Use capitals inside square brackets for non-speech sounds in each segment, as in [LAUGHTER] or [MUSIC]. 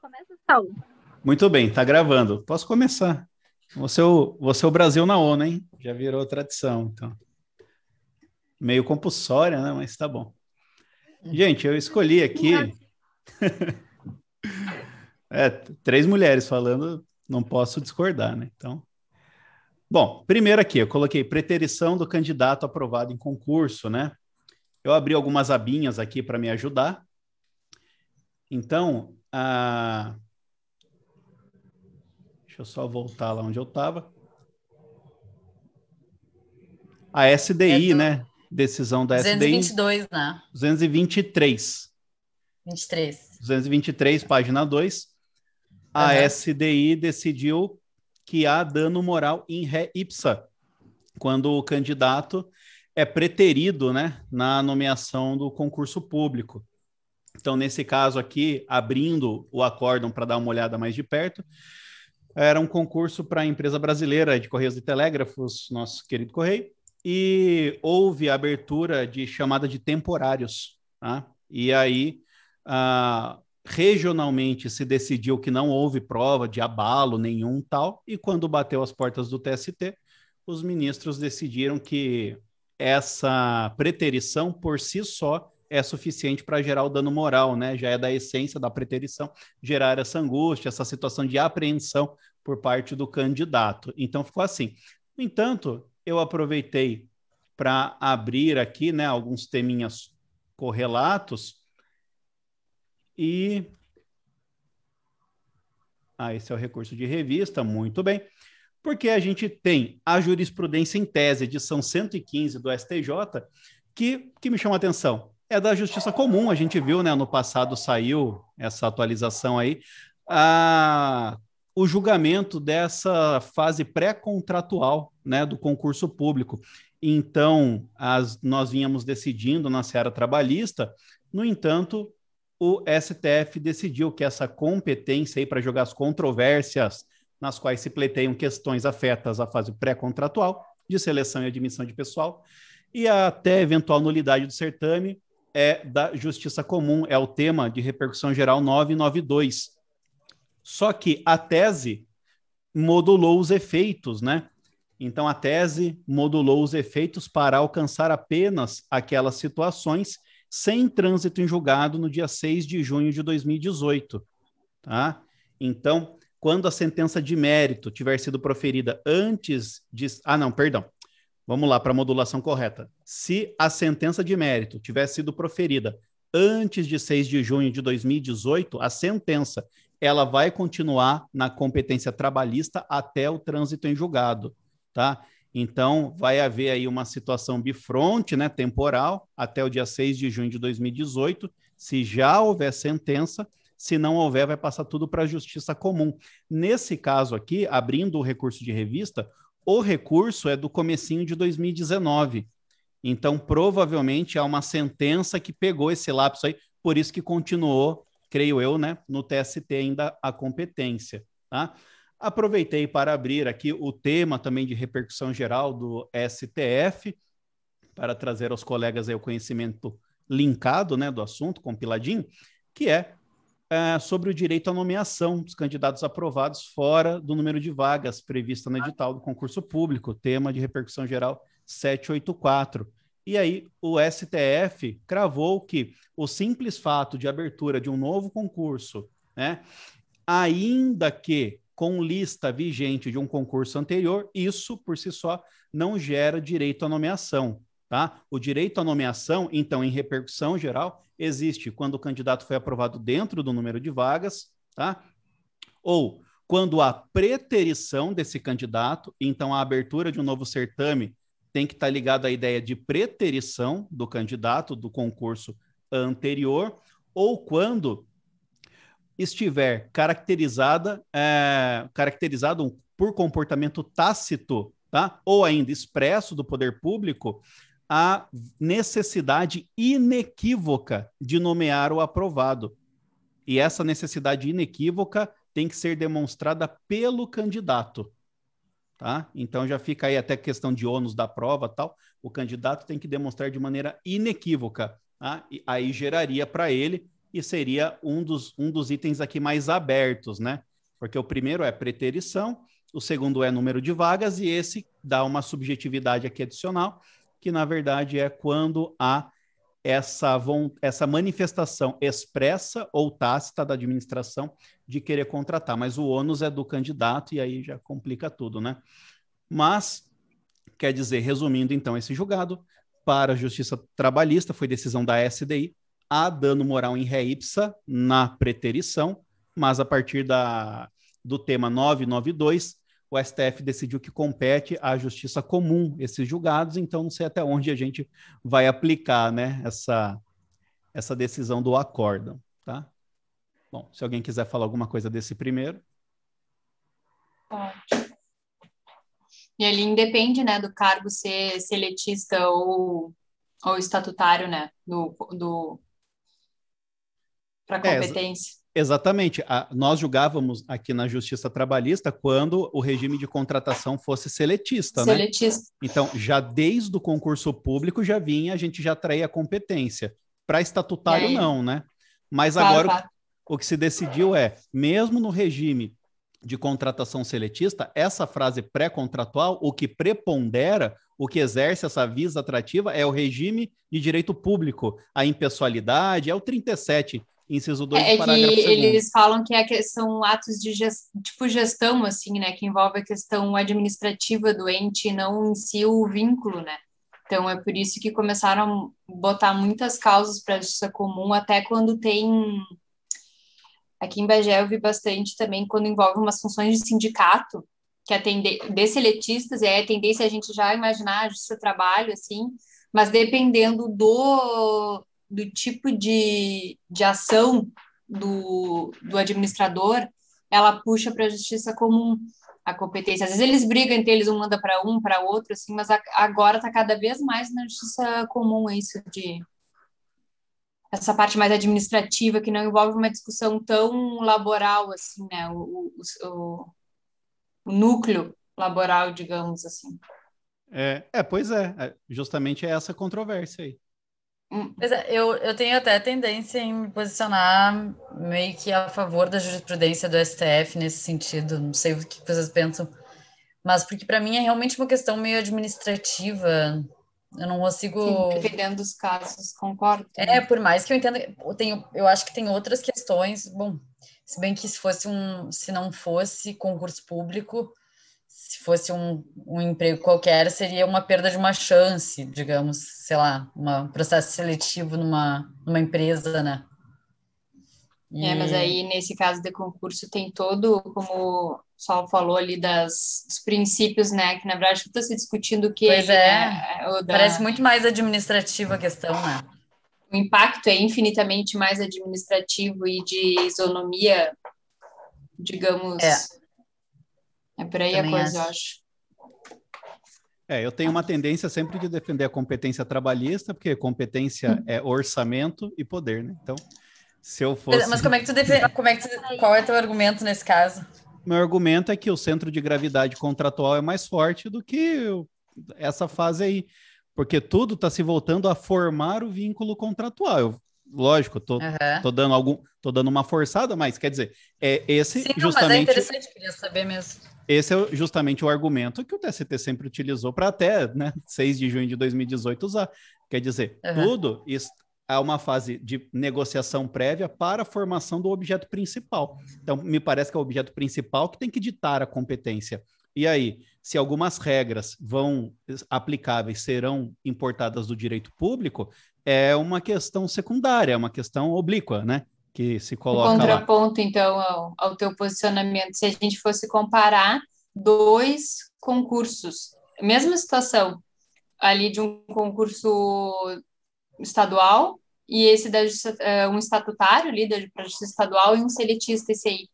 Começa. Muito bem, tá gravando. Posso começar? Você é o, você é o Brasil na ONU, hein? Já virou tradição, então. Meio compulsória, né? Mas tá bom. Gente, eu escolhi aqui. [LAUGHS] é, três mulheres falando, não posso discordar, né? Então. Bom, primeiro aqui, eu coloquei preterição do candidato aprovado em concurso, né? Eu abri algumas abinhas aqui para me ajudar. Então, a... deixa eu só voltar lá onde eu estava. A SDI, é do... né? Decisão da 222, SDI. 222, né? 223. 23. 223, página 2. A uhum. SDI decidiu que há dano moral em ré ipsa, quando o candidato é preterido né, na nomeação do concurso público. Então, nesse caso aqui, abrindo o acórdão para dar uma olhada mais de perto, era um concurso para a empresa brasileira de Correios e Telégrafos, nosso querido Correio, e houve a abertura de chamada de temporários. Tá? E aí, ah, regionalmente se decidiu que não houve prova de abalo nenhum tal, e quando bateu as portas do TST, os ministros decidiram que essa preterição por si só é suficiente para gerar o dano moral, né? Já é da essência da preterição gerar essa angústia, essa situação de apreensão por parte do candidato. Então ficou assim. No entanto, eu aproveitei para abrir aqui, né, alguns teminhas correlatos e ah, esse é o recurso de revista, muito bem. Porque a gente tem a jurisprudência em tese, edição 115 do STJ, que, que me chama a atenção é da justiça comum. A gente viu, né? No passado saiu essa atualização aí. O julgamento dessa fase pré-contratual né, do concurso público. Então, as, nós vínhamos decidindo na seara trabalhista, no entanto, o STF decidiu que essa competência para jogar as controvérsias nas quais se pleteiam questões afetas à fase pré-contratual, de seleção e admissão de pessoal, e até eventual nulidade do certame, é da justiça comum, é o tema de repercussão geral 992. Só que a tese modulou os efeitos, né? Então a tese modulou os efeitos para alcançar apenas aquelas situações sem trânsito em julgado no dia 6 de junho de 2018, tá? Então, quando a sentença de mérito tiver sido proferida antes de Ah, não, perdão. Vamos lá para a modulação correta. Se a sentença de mérito tivesse sido proferida antes de 6 de junho de 2018, a sentença ela vai continuar na competência trabalhista até o trânsito em julgado, tá? Então, vai haver aí uma situação bifronte, né, temporal, até o dia 6 de junho de 2018. Se já houver sentença, se não houver, vai passar tudo para a justiça comum. Nesse caso aqui, abrindo o recurso de revista, o recurso é do comecinho de 2019. Então, provavelmente há uma sentença que pegou esse lapso aí, por isso que continuou, creio eu, né, no TST ainda a competência, tá? Aproveitei para abrir aqui o tema também de repercussão geral do STF, para trazer aos colegas aí o conhecimento linkado, né, do assunto, compiladinho, que é é, sobre o direito à nomeação dos candidatos aprovados fora do número de vagas previsto no edital do concurso público, tema de repercussão geral 784. E aí o STF cravou que o simples fato de abertura de um novo concurso, né, ainda que com lista vigente de um concurso anterior, isso por si só não gera direito à nomeação. Tá? O direito à nomeação, então, em repercussão geral, existe quando o candidato foi aprovado dentro do número de vagas, tá? ou quando há preterição desse candidato, então a abertura de um novo certame tem que estar ligado à ideia de preterição do candidato do concurso anterior, ou quando estiver caracterizada, é, caracterizado por comportamento tácito, tá? ou ainda expresso do poder público, a necessidade inequívoca de nomear o aprovado. E essa necessidade inequívoca tem que ser demonstrada pelo candidato. Tá? Então já fica aí até questão de ônus da prova tal. O candidato tem que demonstrar de maneira inequívoca. Tá? E aí geraria para ele e seria um dos, um dos itens aqui mais abertos, né? Porque o primeiro é preterição, o segundo é número de vagas, e esse dá uma subjetividade aqui adicional, que na verdade é quando há essa, essa manifestação expressa ou tácita da administração de querer contratar, mas o ônus é do candidato e aí já complica tudo, né? Mas, quer dizer, resumindo então esse julgado, para a Justiça Trabalhista foi decisão da SDI, há dano moral em ré ipsa na preterição, mas a partir da, do tema 992, o STF decidiu que compete à justiça comum esses julgados, então não sei até onde a gente vai aplicar né, essa, essa decisão do acórdão. Tá? Bom, se alguém quiser falar alguma coisa desse primeiro. Pode. E ele independe né, do cargo ser seletista ou, ou estatutário, né? Do, do, para é, competência. É, Exatamente. A, nós julgávamos aqui na Justiça Trabalhista quando o regime de contratação fosse seletista, né? seletista. né? Então, já desde o concurso público já vinha, a gente já traía competência. Para estatutário, não, né? Mas claro, agora claro. O, o que se decidiu é, mesmo no regime de contratação seletista, essa frase pré-contratual, o que prepondera, o que exerce essa visa atrativa é o regime de direito público, a impessoalidade, é o 37 inciso 2 é, é que eles falam que, é são atos de gest, tipo gestão, assim, né, que envolve a questão administrativa do ente e não em si o vínculo, né. Então, é por isso que começaram a botar muitas causas para a justiça comum, até quando tem... Aqui em Bagé eu vi bastante também quando envolve umas funções de sindicato, que atende de seletistas, aí a tendência é a gente já imaginar a justiça trabalho, assim, mas dependendo do, do tipo de, de ação do, do administrador, ela puxa para a justiça comum a competência. Às vezes eles brigam entre eles, um manda para um, para outro, assim, mas a, agora está cada vez mais na justiça comum isso de essa parte mais administrativa que não envolve uma discussão tão laboral assim, né? O, o, o, o núcleo laboral, digamos assim. É, é, pois é, é justamente é essa controvérsia aí. É, eu, eu tenho até tendência em me posicionar meio que a favor da jurisprudência do STF nesse sentido. Não sei o que vocês pensam, mas porque para mim é realmente uma questão meio administrativa. Eu não consigo. Dependendo dos casos, concordo. É, por mais que eu entenda, eu, tenho, eu acho que tem outras questões. Bom, se bem que se fosse um, se não fosse concurso público, se fosse um, um emprego qualquer, seria uma perda de uma chance, digamos, sei lá, um processo seletivo numa, numa empresa, né? E... É, mas aí nesse caso de concurso tem todo, como o Sol falou ali, das, dos princípios, né? Que na verdade está se discutindo o que. Pois é, né, da... parece muito mais administrativa a questão, né? O impacto é infinitamente mais administrativo e de isonomia, digamos. É é por aí Também a coisa, acho. eu acho. É, eu tenho uma tendência sempre de defender a competência trabalhista, porque competência hum. é orçamento e poder, né? Então, se eu fosse. Mas como é que tu defende? Como é que tu... Qual é teu argumento nesse caso? Meu argumento é que o centro de gravidade contratual é mais forte do que essa fase aí, porque tudo está se voltando a formar o vínculo contratual. Eu, lógico, tô, uhum. tô dando algum, tô dando uma forçada, mas quer dizer, é esse Sim, justamente. Não, mas é interessante, queria saber mesmo. Esse é justamente o argumento que o TST sempre utilizou para até né, 6 de junho de 2018 usar. Quer dizer, uhum. tudo há uma fase de negociação prévia para a formação do objeto principal. Então, me parece que é o objeto principal que tem que ditar a competência. E aí, se algumas regras vão aplicáveis serão importadas do direito público, é uma questão secundária, é uma questão oblíqua, né? Que se coloca. Um contraponto, lá. então, ao, ao teu posicionamento, se a gente fosse comparar dois concursos, mesma situação, ali de um concurso estadual e esse da uh, um estatutário ali para justiça estadual e um seletista esse aí.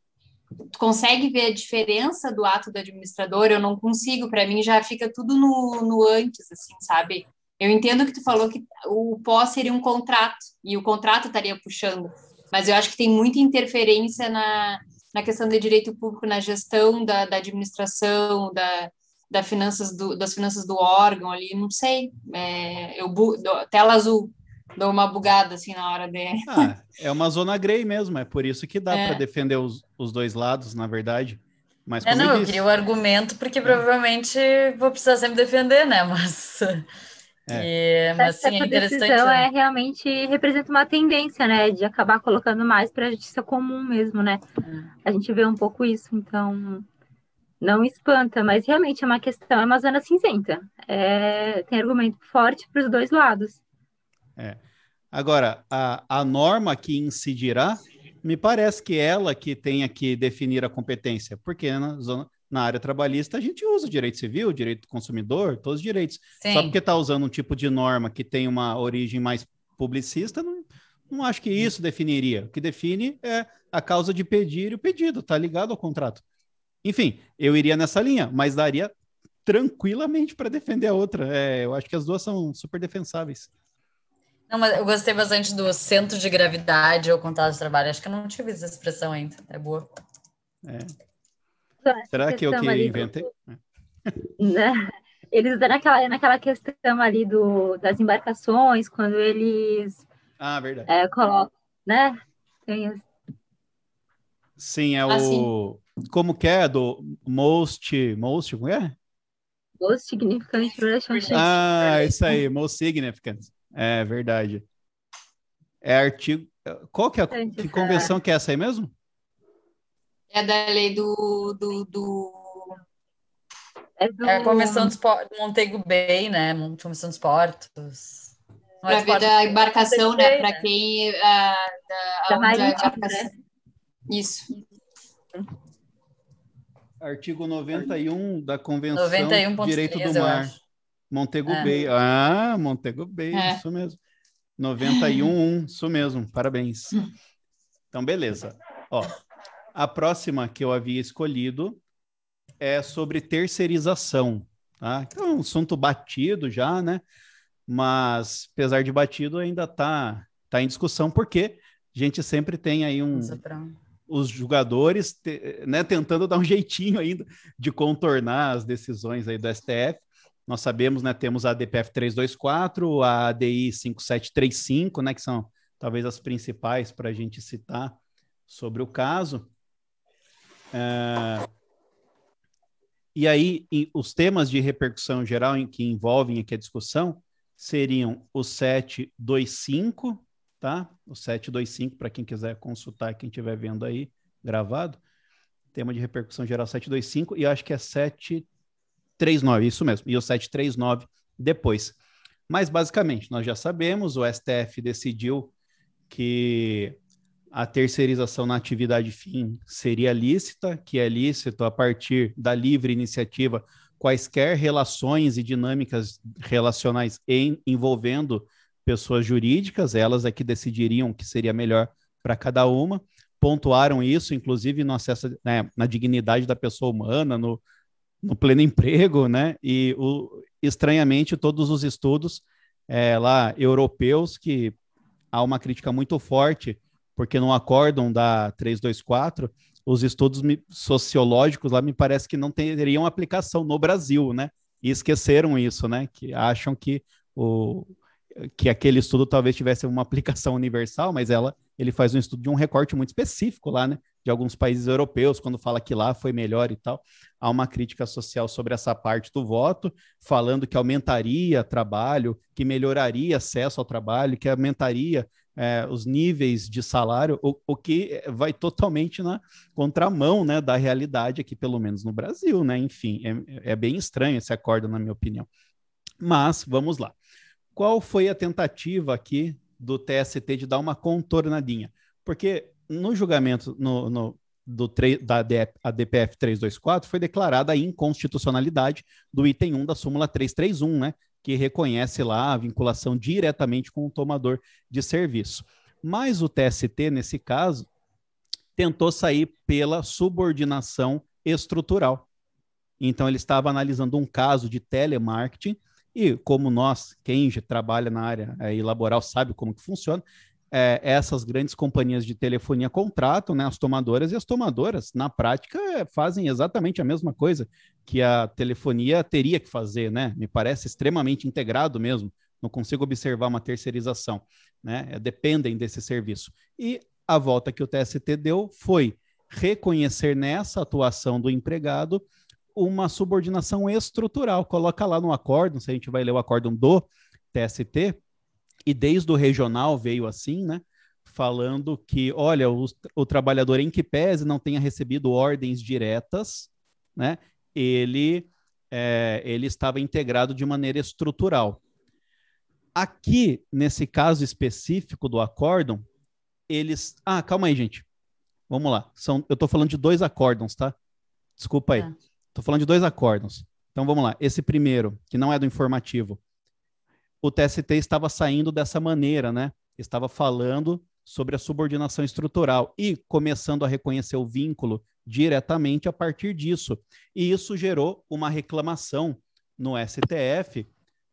Tu consegue ver a diferença do ato do administrador? Eu não consigo, para mim já fica tudo no, no antes, assim, sabe? Eu entendo que tu falou que o pós seria um contrato e o contrato estaria puxando, mas eu acho que tem muita interferência na, na questão de direito público, na gestão da, da administração, da, da finanças do, das finanças do órgão ali, não sei. É, eu, do, tela azul. dou uma bugada assim na hora de. Ah, é uma zona grey mesmo, é por isso que dá é. para defender os, os dois lados, na verdade. Mas é, não, eu, eu queria o argumento, porque provavelmente vou precisar sempre defender, né? Mas. É. E, mas sim, é interessante. decisão né? é realmente representa uma tendência, né? De acabar colocando mais para a justiça comum mesmo, né? É. A gente vê um pouco isso, então não espanta, mas realmente é uma questão, é uma zona cinzenta. É, tem argumento forte para os dois lados. É. Agora, a, a norma que incidirá me parece que ela que tenha que definir a competência, porque na, zona, na área trabalhista a gente usa direito civil, direito do consumidor, todos os direitos. Sim. Só porque está usando um tipo de norma que tem uma origem mais publicista, não, não acho que isso definiria. O que define é a causa de pedir e o pedido, está ligado ao contrato. Enfim, eu iria nessa linha, mas daria tranquilamente para defender a outra. É, eu acho que as duas são super defensáveis. Não, mas eu gostei bastante do centro de gravidade ou contato de trabalho. Acho que eu não tive essa expressão ainda. É boa. É. Será que eu que inventei? Do... Né? Eles estão naquela, naquela questão ali do, das embarcações, quando eles ah, verdade. É, colocam, né? Tem... Sim, é ah, o. Como que é? Do most. Most, como é? Most Significant Relationship. Ah, isso aí, Most Significant. É verdade. É artigo. Qual que é a que convenção que é essa aí mesmo? É da lei do. do, do... É, do... é a Convenção dos Portos, Montego Bay, né? Convenção dos Portos. Para ver da embarcação, né? Para quem. A, da, da marítima, né? Isso. Artigo 91 da Convenção 91. Direito 3, do Mar. Montego é. Bay. Ah, Montego Bay, é. isso mesmo. 91, isso mesmo. Parabéns. Então, beleza. Ó, a próxima que eu havia escolhido é sobre terceirização, tá? é um assunto batido já, né? Mas, apesar de batido, ainda tá, tá em discussão, porque a gente sempre tem aí um os jogadores te, né, tentando dar um jeitinho ainda de contornar as decisões aí do STF. Nós sabemos, né, temos a DPF 324, a ADI 5735, né, que são talvez as principais para a gente citar sobre o caso. É... E aí, os temas de repercussão geral em que envolvem aqui a discussão seriam o 725, tá? O 725, para quem quiser consultar, quem estiver vendo aí gravado. Tema de repercussão geral 725, e eu acho que é 7 739, isso mesmo, e o 739 depois. Mas, basicamente, nós já sabemos, o STF decidiu que a terceirização na atividade fim seria lícita, que é lícito a partir da livre iniciativa quaisquer relações e dinâmicas relacionais em, envolvendo pessoas jurídicas, elas é que decidiriam o que seria melhor para cada uma, pontuaram isso, inclusive no acesso né, na dignidade da pessoa humana, no, no pleno emprego, né? E o, estranhamente todos os estudos é, lá europeus que há uma crítica muito forte porque no acórdão da 324 os estudos sociológicos lá me parece que não teriam aplicação no Brasil, né? E esqueceram isso, né? Que acham que o que aquele estudo talvez tivesse uma aplicação universal, mas ela ele faz um estudo de um recorte muito específico lá, né? De alguns países europeus, quando fala que lá foi melhor e tal. Há uma crítica social sobre essa parte do voto, falando que aumentaria trabalho, que melhoraria acesso ao trabalho, que aumentaria é, os níveis de salário, o, o, que vai totalmente na contramão né, da realidade aqui, pelo menos no Brasil, né? Enfim, é, é bem estranho esse acordo, na minha opinião. Mas vamos lá. Qual foi a tentativa aqui do TST de dar uma contornadinha. Porque no julgamento no, no do, da DPF 324 foi declarada a inconstitucionalidade do item 1 da súmula 331, né? Que reconhece lá a vinculação diretamente com o tomador de serviço. Mas o TST, nesse caso, tentou sair pela subordinação estrutural. Então, ele estava analisando um caso de telemarketing e como nós, quem trabalha na área aí, laboral, sabe como que funciona, é, essas grandes companhias de telefonia contratam né, as tomadoras e as tomadoras, na prática, é, fazem exatamente a mesma coisa que a telefonia teria que fazer, né? Me parece extremamente integrado mesmo não consigo observar uma terceirização, né? É, dependem desse serviço. E a volta que o TST deu foi reconhecer nessa atuação do empregado uma subordinação estrutural. Coloca lá no acórdão, se a gente vai ler o acórdão do TST, e desde o regional veio assim, né? Falando que, olha, o, o trabalhador em que pese não tenha recebido ordens diretas, né? Ele, é, ele estava integrado de maneira estrutural. Aqui, nesse caso específico do acórdão, eles. Ah, calma aí, gente. Vamos lá. São... Eu estou falando de dois acórdãos, tá? Desculpa aí. Estou falando de dois acórdãos. Então vamos lá. Esse primeiro, que não é do informativo, o TST estava saindo dessa maneira, né? Estava falando sobre a subordinação estrutural e começando a reconhecer o vínculo diretamente a partir disso. E isso gerou uma reclamação no STF.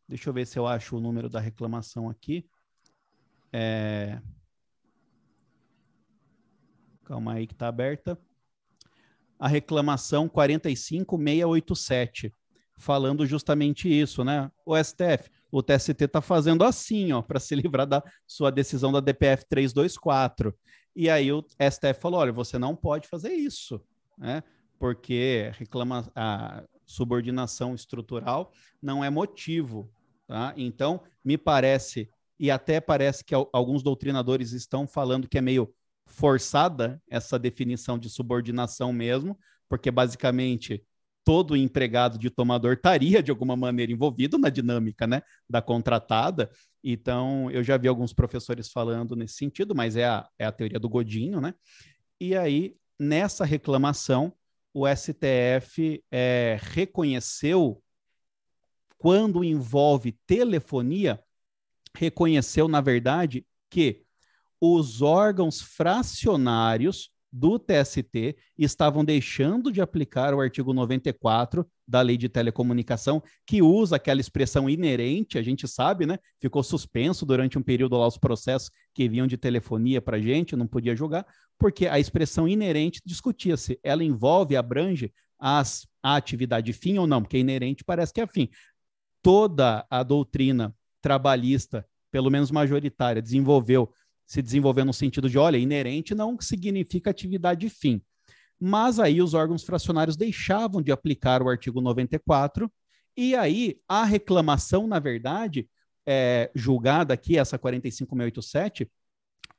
Deixa eu ver se eu acho o número da reclamação aqui. É... Calma aí que está aberta. A reclamação 45687, falando justamente isso, né? O STF, o TST está fazendo assim, ó, para se [LAUGHS] livrar da sua decisão da DPF 324. E aí o STF falou: olha, você não pode fazer isso, né? Porque reclama a subordinação estrutural não é motivo, tá? Então, me parece e até parece que alguns doutrinadores estão falando que é meio forçada essa definição de subordinação mesmo, porque basicamente todo empregado de tomador estaria de alguma maneira envolvido na dinâmica, né, da contratada. Então, eu já vi alguns professores falando nesse sentido, mas é a, é a teoria do Godinho, né? E aí, nessa reclamação, o STF é, reconheceu, quando envolve telefonia, reconheceu, na verdade, que os órgãos fracionários do TST estavam deixando de aplicar o artigo 94 da Lei de Telecomunicação, que usa aquela expressão inerente, a gente sabe, né? Ficou suspenso durante um período lá os processos que vinham de telefonia para a gente, não podia julgar, porque a expressão inerente discutia-se, ela envolve, abrange as, a atividade fim ou não, porque inerente parece que é fim. Toda a doutrina trabalhista, pelo menos majoritária, desenvolveu se desenvolver no sentido de, olha, inerente não significa atividade fim. Mas aí os órgãos fracionários deixavam de aplicar o artigo 94, e aí a reclamação, na verdade, é, julgada aqui, essa 45687,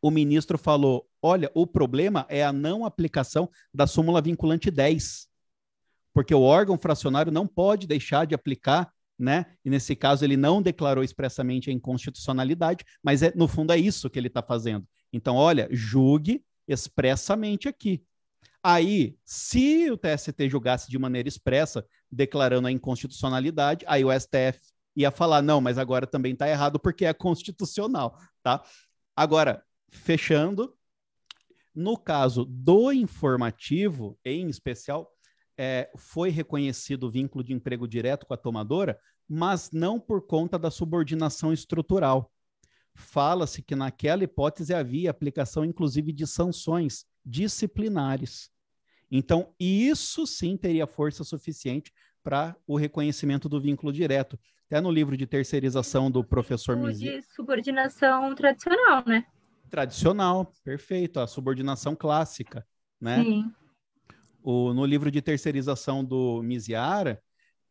o ministro falou: olha, o problema é a não aplicação da súmula vinculante 10, porque o órgão fracionário não pode deixar de aplicar né? E nesse caso ele não declarou expressamente a inconstitucionalidade, mas é, no fundo é isso que ele está fazendo. Então, olha, julgue expressamente aqui. Aí, se o TST julgasse de maneira expressa, declarando a inconstitucionalidade, aí o STF ia falar, não, mas agora também está errado porque é constitucional, tá? Agora, fechando, no caso do informativo, em especial, é, foi reconhecido o vínculo de emprego direto com a tomadora, mas não por conta da subordinação estrutural. Fala-se que naquela hipótese havia aplicação, inclusive, de sanções disciplinares. Então, isso sim teria força suficiente para o reconhecimento do vínculo direto. Até no livro de terceirização do professor Mizzi. De subordinação tradicional, né? Tradicional, perfeito. A subordinação clássica, né? Sim. O, no livro de terceirização do Miziara,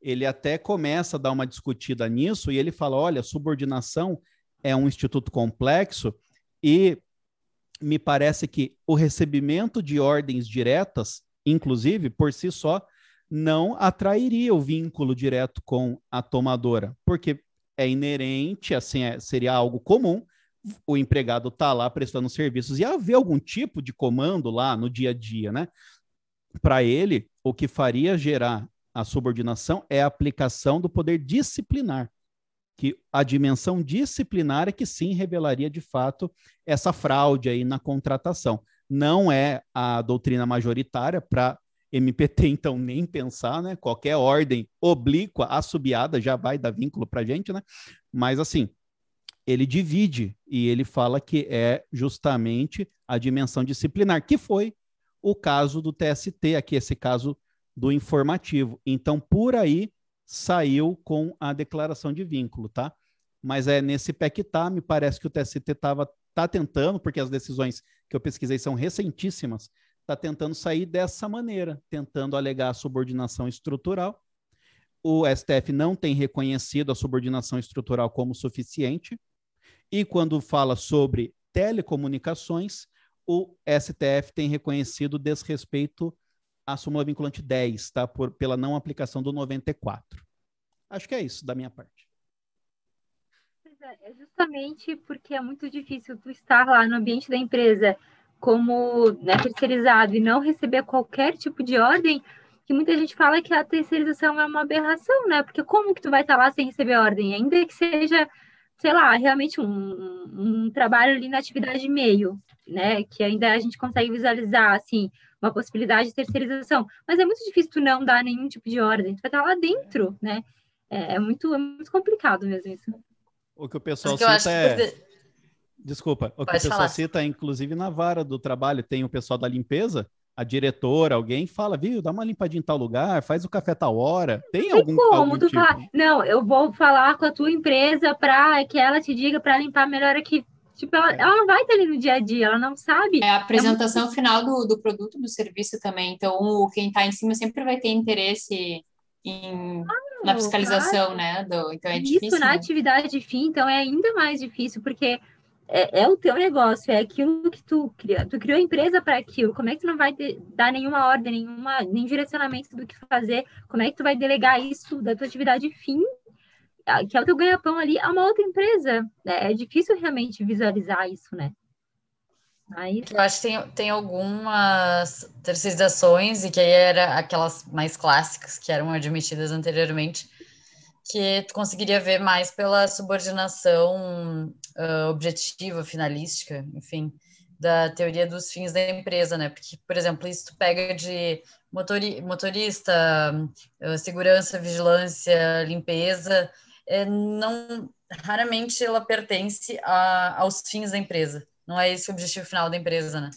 ele até começa a dar uma discutida nisso e ele fala: olha, subordinação é um instituto complexo e me parece que o recebimento de ordens diretas, inclusive, por si só, não atrairia o vínculo direto com a tomadora, porque é inerente, assim, é, seria algo comum o empregado tá lá prestando serviços e haver algum tipo de comando lá no dia a dia, né? Para ele, o que faria gerar a subordinação é a aplicação do poder disciplinar, que a dimensão disciplinar é que sim revelaria de fato essa fraude aí na contratação. Não é a doutrina majoritária para MPT, [LAUGHS] então, nem pensar, né? Qualquer ordem oblíqua, assobiada, já vai dar vínculo para gente, né? Mas, assim, ele divide e ele fala que é justamente a dimensão disciplinar, que foi o caso do TST, aqui esse caso do informativo. Então, por aí saiu com a declaração de vínculo, tá? mas é nesse que tá, me parece que o TST estava tá tentando, porque as decisões que eu pesquisei são recentíssimas, está tentando sair dessa maneira, tentando alegar a subordinação estrutural. O STF não tem reconhecido a subordinação estrutural como suficiente, e quando fala sobre telecomunicações, o STF tem reconhecido desrespeito à súmula vinculante 10, tá? Por, pela não aplicação do 94. Acho que é isso da minha parte. É, é justamente porque é muito difícil tu estar lá no ambiente da empresa como né, terceirizado e não receber qualquer tipo de ordem, que muita gente fala que a terceirização é uma aberração, né? Porque como que tu vai estar lá sem receber ordem? Ainda que seja, sei lá, realmente um, um trabalho ali na atividade meio, né? Que ainda a gente consegue visualizar, assim, uma possibilidade de terceirização. Mas é muito difícil tu não dar nenhum tipo de ordem. Tu vai estar lá dentro, né? É, é muito, é muito complicado mesmo isso. O que o pessoal cita é... Desculpa, o que Pode o pessoal falar. cita, inclusive na vara do trabalho, tem o pessoal da limpeza, a diretora, alguém fala, viu, dá uma limpadinha em tal lugar, faz o café tal hora. Tem, algum, como algum tu tipo? Fala, não, eu vou falar com a tua empresa para que ela te diga para limpar melhor aqui. Tipo, ela, é. ela não vai estar ali no dia a dia, ela não sabe. É a apresentação é muito... final do, do produto, do serviço também. Então, o, quem está em cima sempre vai ter interesse em, na fiscalização, claro. né? Do, então é difícil. Isso na né? atividade fim, então é ainda mais difícil, porque é, é, o teu negócio, é aquilo que tu criou. Tu criou a empresa para aquilo. Como é que tu não vai de, dar nenhuma ordem, nenhuma, nem direcionamento do que fazer? Como é que tu vai delegar isso da tua atividade fim, que é o teu ganha-pão ali, a uma outra empresa? É, é difícil realmente visualizar isso, né? Mas... Eu acho que tem, tem algumas terceirizações, e que aí era aquelas mais clássicas que eram admitidas anteriormente, que tu conseguiria ver mais pela subordinação uh, objetiva, finalística, enfim, da teoria dos fins da empresa, né? Porque, por exemplo, isso tu pega de motori motorista, uh, segurança, vigilância, limpeza, é, não raramente ela pertence a, aos fins da empresa. Não é esse o objetivo final da empresa, né?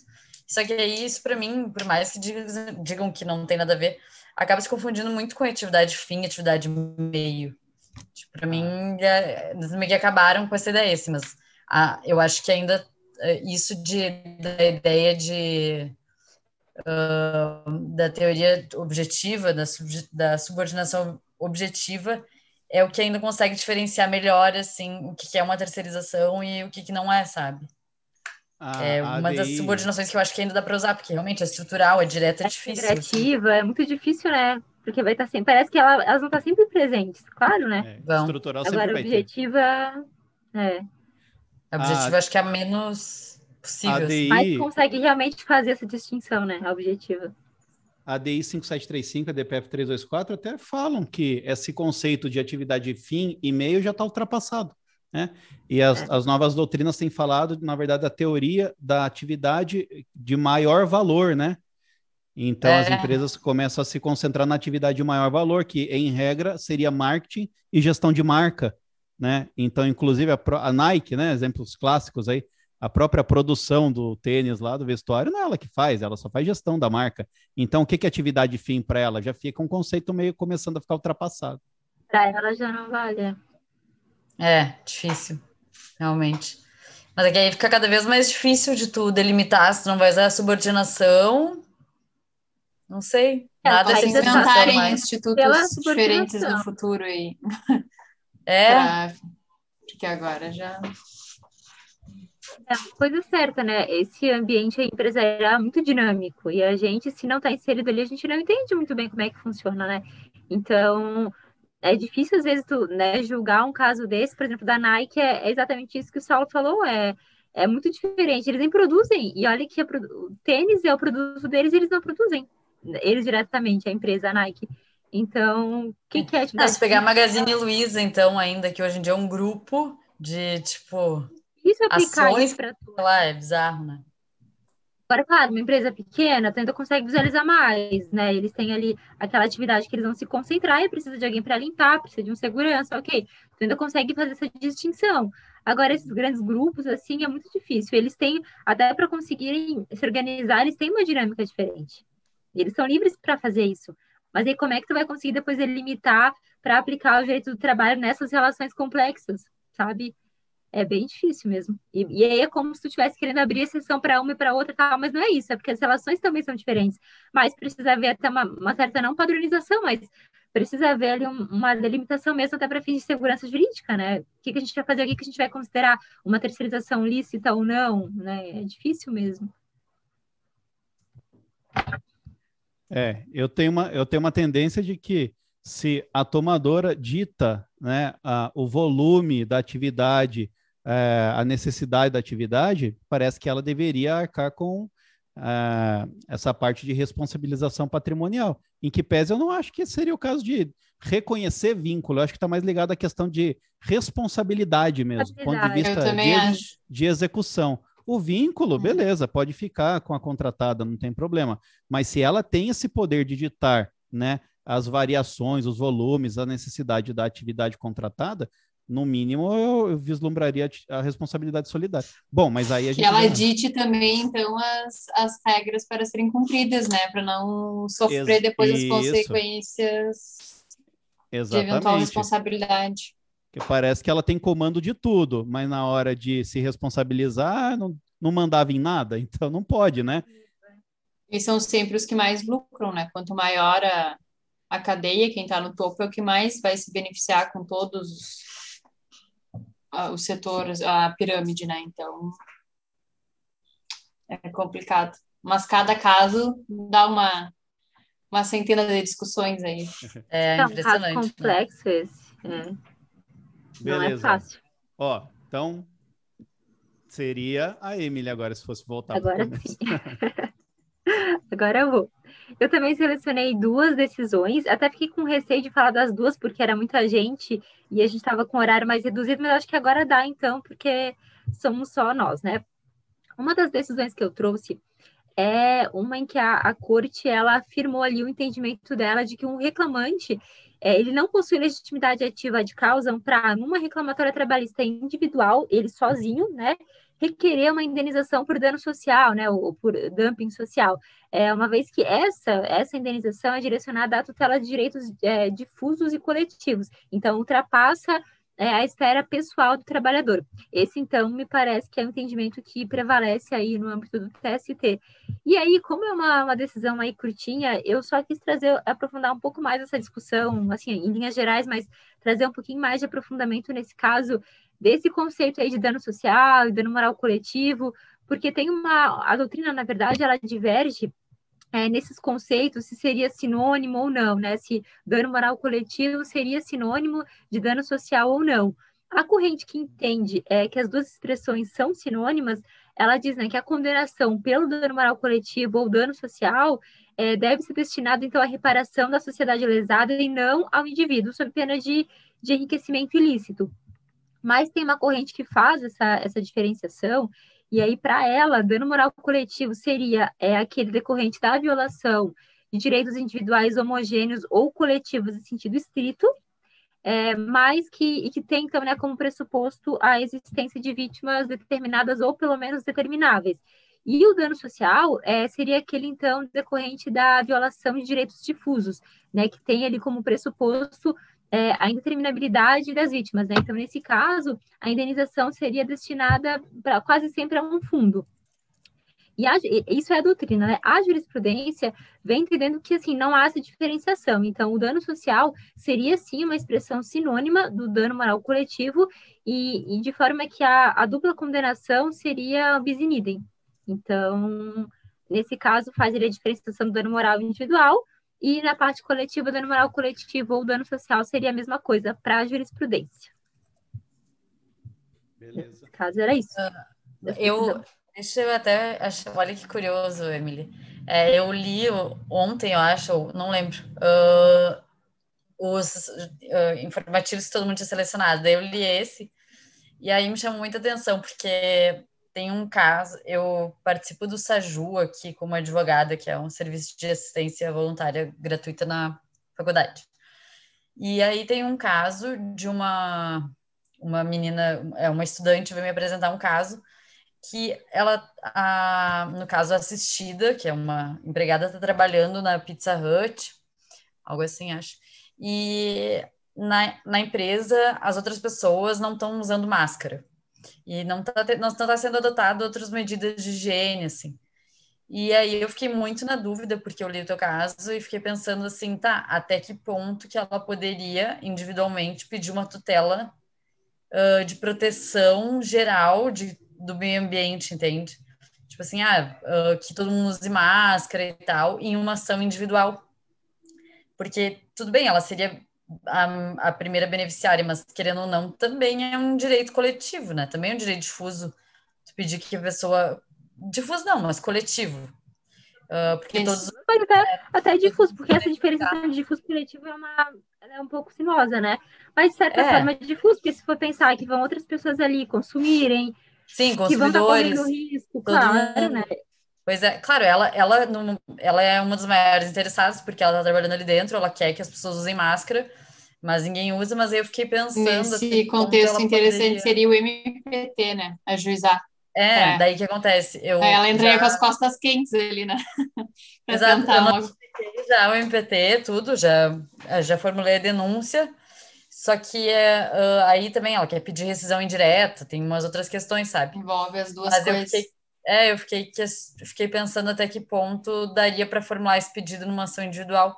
Só que aí, isso para mim, por mais que digam, que não tem nada a ver, acaba se confundindo muito com atividade fim, atividade meio. Tipo, para mim, eles meio que acabaram com essa ideia, assim, mas ah, eu acho que ainda eh, isso de, da ideia de uh, da teoria objetiva, da, sub, da subordinação objetiva, é o que ainda consegue diferenciar melhor, assim, o que é uma terceirização e o que não é, sabe? Ah, é uma das subordinações que eu acho que ainda dá para usar, porque realmente é estrutural, é direta, é, é difícil. É diretiva, é muito difícil, né? Porque vai estar tá sempre. Parece que ela, elas vão estar tá sempre presentes, claro, né? É, estrutural sempre Agora, vai objetiva. É. A objetiva a... acho que é a menos possível. ADI... Assim. Mas consegue realmente fazer essa distinção, né? A objetiva. A ADI 5735 e a DPF 324 até falam que esse conceito de atividade fim e meio já está ultrapassado. Né? E as, é. as novas doutrinas têm falado, na verdade, da teoria da atividade de maior valor, né? Então, é. as empresas começam a se concentrar na atividade de maior valor, que, em regra, seria marketing e gestão de marca, né? Então, inclusive, a, a Nike, né? Exemplos clássicos aí, a própria produção do tênis lá, do vestuário, não é ela que faz, ela só faz gestão da marca. Então, o que, que é atividade fim para ela? Já fica um conceito meio começando a ficar ultrapassado. Para ela já não vale. É, difícil, realmente. Mas é que aí fica cada vez mais difícil de tu delimitar se tu não vai usar a subordinação. Não sei. É, nada se inventarem institutos diferentes no futuro aí. É. [LAUGHS] pra... Porque agora já. É coisa certa, né? Esse ambiente empresarial é muito dinâmico e a gente, se não está inserido ali, a gente não entende muito bem como é que funciona, né? Então, é difícil às vezes tu, né, julgar um caso desse, por exemplo, da Nike, é, é exatamente isso que o Saulo falou, é, é muito diferente. Eles nem produzem, e olha que o tênis é o produto deles, eles não produzem, eles diretamente, a empresa, a Nike. Então, o que, que é atividade? Ah, se pegar a Magazine Luiza, então, ainda, que hoje em dia é um grupo de, tipo, isso aplicar ações, para lá, é bizarro, né? Agora, claro, uma empresa pequena, ainda consegue visualizar mais, né? Eles têm ali aquela atividade que eles vão se concentrar e precisa de alguém para limpar, precisa de um segurança, ok. Tu ainda consegue fazer essa distinção. Agora, esses grandes grupos, assim, é muito difícil. Eles têm, até para conseguirem se organizar, eles têm uma dinâmica diferente. Eles são livres para fazer isso. Mas aí, como é que tu vai conseguir depois delimitar para aplicar o direito do trabalho nessas relações complexas? sabe? É bem difícil mesmo. E, e aí é como se tu estivesse querendo abrir exceção para uma e para outra, tal, mas não é isso, é porque as relações também são diferentes. Mas precisa haver até uma, uma certa não padronização, mas precisa haver ali um, uma delimitação mesmo até para fins de segurança jurídica, né? O que, que a gente vai fazer, o que, que a gente vai considerar uma terceirização lícita ou não, né? É difícil mesmo. É, eu tenho uma, eu tenho uma tendência de que se a tomadora dita né, a, o volume da atividade, é, a necessidade da atividade, parece que ela deveria arcar com é, essa parte de responsabilização patrimonial. Em que pese eu não acho que seria o caso de reconhecer vínculo, eu acho que está mais ligado à questão de responsabilidade mesmo, do ponto de vista de, de execução. O vínculo, é. beleza, pode ficar com a contratada, não tem problema. Mas se ela tem esse poder de ditar né, as variações, os volumes, a necessidade da atividade contratada, no mínimo eu, eu vislumbraria a, responsabilidade solidária. Bom, mas aí a gente. Que ela dite também, então, as, as regras para serem cumpridas, né? Para não sofrer Ex depois as consequências Exatamente. de eventual responsabilidade. Que parece que ela tem comando de tudo, mas na hora de se responsabilizar, não, não mandava em nada, [LAUGHS] então não pode, né? E são sempre os que mais lucram, né? Quanto maior a, a cadeia, quem está no topo é o que mais vai se beneficiar com todos os setores, a pirâmide, né? Então é complicado. Mas cada caso dá uma, uma centena de discussões aí. [LAUGHS] É, é um caso complexo né? esse. É. Beleza. Não é fácil. Ó, então seria a Emily agora, se fosse voltar. Agora sim. [LAUGHS] [LAUGHS] agora eu vou. Eu também selecionei duas decisões, até fiquei com receio de falar das duas, porque era muita gente e a gente estava com horário mais reduzido, mas acho que agora dá então, porque somos só nós, né? Uma das decisões que eu trouxe é uma em que a, a corte ela afirmou ali o entendimento dela de que um reclamante é, ele não possui legitimidade ativa de causa para, numa reclamatória trabalhista individual, ele sozinho, né, requerer uma indenização por dano social, né, ou por dumping social, é, uma vez que essa, essa indenização é direcionada à tutela de direitos é, difusos e coletivos, então ultrapassa é a esfera pessoal do trabalhador. Esse, então, me parece que é o entendimento que prevalece aí no âmbito do TST. E aí, como é uma, uma decisão aí curtinha, eu só quis trazer, aprofundar um pouco mais essa discussão, assim, em linhas gerais, mas trazer um pouquinho mais de aprofundamento nesse caso desse conceito aí de dano social e dano moral coletivo, porque tem uma, a doutrina, na verdade, ela diverge é, nesses conceitos se seria sinônimo ou não, né? Se dano moral coletivo seria sinônimo de dano social ou não. A corrente que entende é, que as duas expressões são sinônimas, ela diz né, que a condenação pelo dano moral coletivo ou dano social é, deve ser destinado, então, à reparação da sociedade lesada e não ao indivíduo, sob pena de, de enriquecimento ilícito. Mas tem uma corrente que faz essa, essa diferenciação e aí, para ela, dano moral coletivo seria é, aquele decorrente da violação de direitos individuais homogêneos ou coletivos em sentido estrito, é, mas que, e que tem então né, como pressuposto a existência de vítimas determinadas ou pelo menos determináveis. E o dano social é, seria aquele, então, decorrente da violação de direitos difusos, né, que tem ali como pressuposto é, a indeterminabilidade das vítimas. Né? Então, nesse caso, a indenização seria destinada para quase sempre a um fundo. E a, isso é a doutrina, né? A jurisprudência vem entendendo que assim não há essa diferenciação. Então, o dano social seria sim uma expressão sinônima do dano moral coletivo e, e de forma que a, a dupla condenação seria bis in idem. Então, nesse caso, faz a diferenciação do dano moral individual e na parte coletiva, dano moral coletivo ou dano social seria a mesma coisa para a jurisprudência. Beleza. No caso era isso. Uh, eu, deixa eu até, acho, olha que curioso, Emily. É, eu li ontem, eu acho, não lembro, uh, os uh, informativos que todo mundo tinha selecionado. Daí eu li esse, e aí me chamou muita atenção, porque tem um caso, eu participo do SAJU aqui como advogada, que é um serviço de assistência voluntária gratuita na faculdade. E aí tem um caso de uma uma menina, é uma estudante veio me apresentar um caso que ela, a, no caso assistida, que é uma empregada, está trabalhando na Pizza Hut, algo assim, acho. E na, na empresa as outras pessoas não estão usando máscara e não está não tá sendo adotado outras medidas de higiene, assim. E aí eu fiquei muito na dúvida, porque eu li o teu caso e fiquei pensando assim, tá, até que ponto que ela poderia individualmente pedir uma tutela uh, de proteção geral de, do meio ambiente, entende? Tipo assim, ah, uh, que todo mundo use máscara e tal, em uma ação individual. Porque, tudo bem, ela seria a, a, primeira beneficiária, mas querendo ou não, também é um direito coletivo, né? Também é um direito difuso. Tu pedir que a pessoa difuso não, mas coletivo. Uh, porque todos. Mas até, até difuso, porque essa diferenciação de difuso coletivo é, uma, é um pouco sinuosa, né? Mas de certa é. forma é difuso, porque se for pensar que vão outras pessoas ali consumirem, Sim, consumidores. Que vão estar risco, claro, mundo. né? Pois é, claro, ela, ela, não, ela é uma das maiores interessadas, porque ela está trabalhando ali dentro, ela quer que as pessoas usem máscara, mas ninguém usa, mas aí eu fiquei pensando... Nesse assim, contexto interessante poderia... seria o MPT, né? Ajuizar. É, é, daí que acontece. Eu ela entraria já... com as costas quentes ali, né? [LAUGHS] Exato, já o MPT, tudo, já, já formulei a denúncia, só que é, uh, aí também ela quer pedir rescisão indireta, tem umas outras questões, sabe? Envolve as duas Mas coisas. Eu fiquei, é, eu fiquei, fiquei pensando até que ponto daria para formular esse pedido numa ação individual.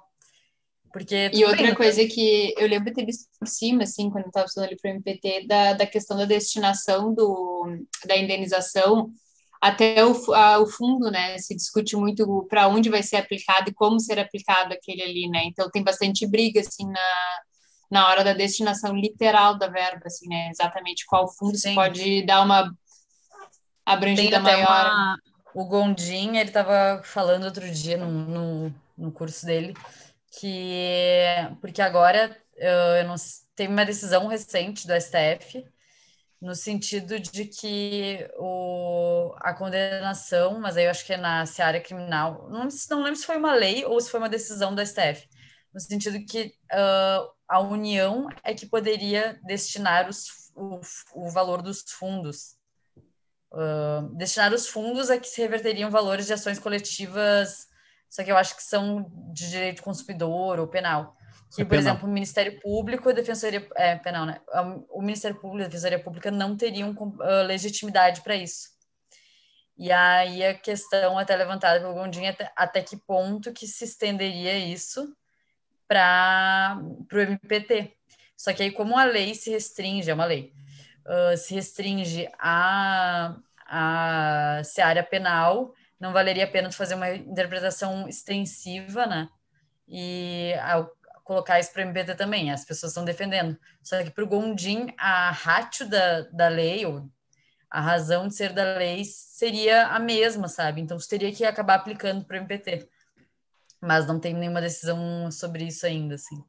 Porque, e outra bem, coisa que eu lembro de ter visto por cima, assim, quando eu estava estudando ali para o MPT, da, da questão da destinação do, da indenização até o, a, o fundo, né? Se discute muito para onde vai ser aplicado e como ser aplicado aquele ali, né? Então tem bastante briga, assim, na, na hora da destinação literal da verba, assim, né? Exatamente qual fundo Sim. se pode dar uma abrangida maior. Uma, o Gondim, ele estava falando outro dia no, no, no curso dele que porque agora eu não teve uma decisão recente do STF no sentido de que o, a condenação, mas aí eu acho que é na seara criminal, não, não lembro se foi uma lei ou se foi uma decisão do STF, no sentido que uh, a União é que poderia destinar os, o, o valor dos fundos. Uh, destinar os fundos a que se reverteriam valores de ações coletivas só que eu acho que são de direito consumidor ou penal. Que, é por exemplo, o Ministério Público e a Defensoria é, penal, né? O Ministério Público e a Defensoria Pública não teriam uh, legitimidade para isso. E aí a questão até levantada pelo Gondim até, até que ponto que se estenderia isso para o MPT. Só que aí, como a lei se restringe, é uma lei, uh, se restringe a, a seara penal, não valeria a pena fazer uma interpretação extensiva, né? E ao colocar isso para o MPT também, as pessoas estão defendendo. Só que para o Gondim, a ratio da, da lei, ou a razão de ser da lei, seria a mesma, sabe? Então, você teria que acabar aplicando para o MPT. Mas não tem nenhuma decisão sobre isso ainda, assim.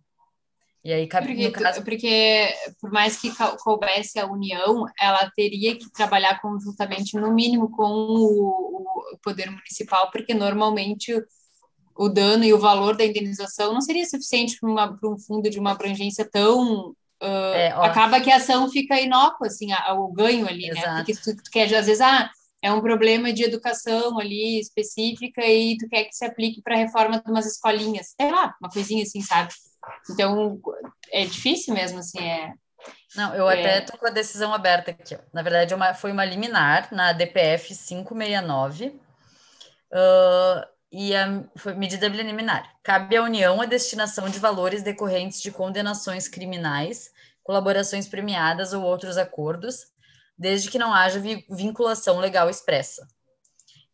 E aí cabe porque, caso... porque por mais que coubesse a União, ela teria que trabalhar conjuntamente, no mínimo, com o, o poder municipal, porque normalmente o, o, dano e o valor da indenização não seria suficiente para um fundo de uma abrangência tão Uh, é, acaba que a ação fica inócua, assim, a, a, o ganho ali, né? Exato. né? Porque tu, tu, quer, às vezes, ah, é um problema de educação ali específica e tu quer que se aplique para a reforma de umas escolinhas, sei lá, uma coisinha assim, sabe? Então, é difícil mesmo, assim, é... Não, eu é... até tô com a decisão aberta aqui. Ó. Na verdade, é uma, foi uma liminar na DPF 569, uh, e a, foi medida liminar. Cabe à União a destinação de valores decorrentes de condenações criminais, colaborações premiadas ou outros acordos, desde que não haja vinculação legal expressa.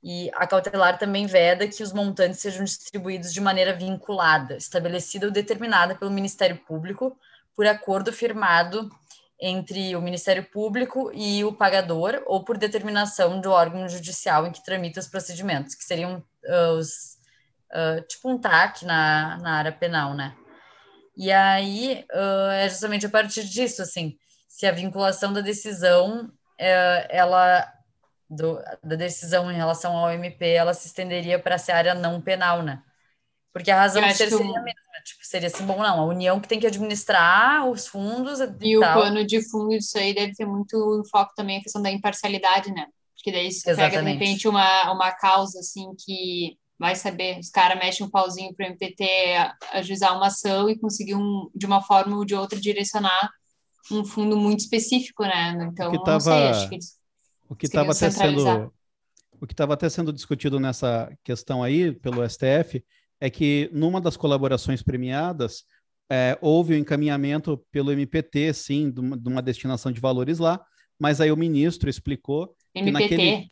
E a cautelar também veda que os montantes sejam distribuídos de maneira vinculada, estabelecida ou determinada pelo Ministério Público por acordo firmado entre o Ministério Público e o pagador ou por determinação do órgão judicial em que tramita os procedimentos, que seriam uh, os uh, tipo um TAC na, na área penal, né? E aí uh, é justamente a partir disso, assim, se a vinculação da decisão ela do, da decisão em relação ao MP, ela se estenderia para essa área não penal, né? Porque a razão de ser seria a mesma, tipo, seria assim, bom, não, a União que tem que administrar os fundos e, e o plano de fundo disso aí deve ter muito foco também a questão da imparcialidade, né? Porque daí se pega, de repente, uma, uma causa, assim, que vai saber, os caras mexem um pauzinho para o MPT ajuizar uma ação e conseguir, um, de uma forma ou de outra, direcionar um fundo muito específico, né? Então, que tava, sei, acho que eles o que estava até sendo o que estava até sendo discutido nessa questão aí pelo STF é que numa das colaborações premiadas é, houve o um encaminhamento pelo MPT, sim, de uma, de uma, destinação de valores lá, mas aí o ministro explicou MPT. que naquele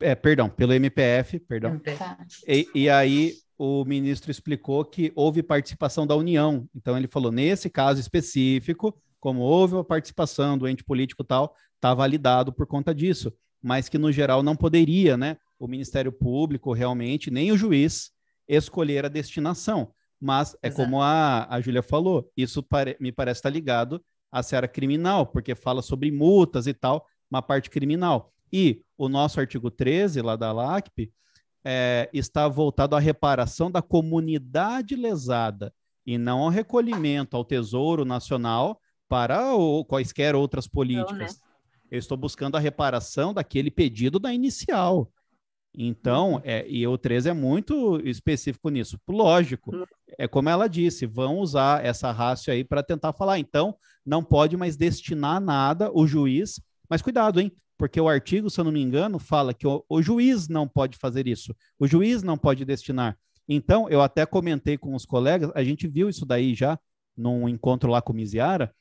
é, perdão, pelo MPF, perdão. Tá. E, e, aí o ministro explicou que houve participação da União. Então ele falou, nesse caso específico, como houve uma participação do ente político tal, está validado por conta disso. Mas que no geral não poderia, né? O Ministério Público realmente, nem o juiz, escolher a destinação. Mas é Exato. como a, a Júlia falou, isso pare, me parece estar ligado à seara criminal, porque fala sobre multas e tal, uma parte criminal. E o nosso artigo 13, lá da LACP, é, está voltado à reparação da comunidade lesada e não ao recolhimento ao Tesouro Nacional para o, quaisquer outras políticas. Não, né? Eu estou buscando a reparação daquele pedido da inicial. Então, uhum. é, e o 13 é muito específico nisso. Lógico, uhum. é como ela disse, vão usar essa rácio aí para tentar falar. Então, não pode mais destinar nada o juiz. Mas cuidado, hein? porque o artigo, se eu não me engano, fala que o, o, juiz não pode fazer isso, o juiz não pode destinar. Então, eu até comentei com os colegas, a gente viu isso daí já num encontro lá com o Miziara,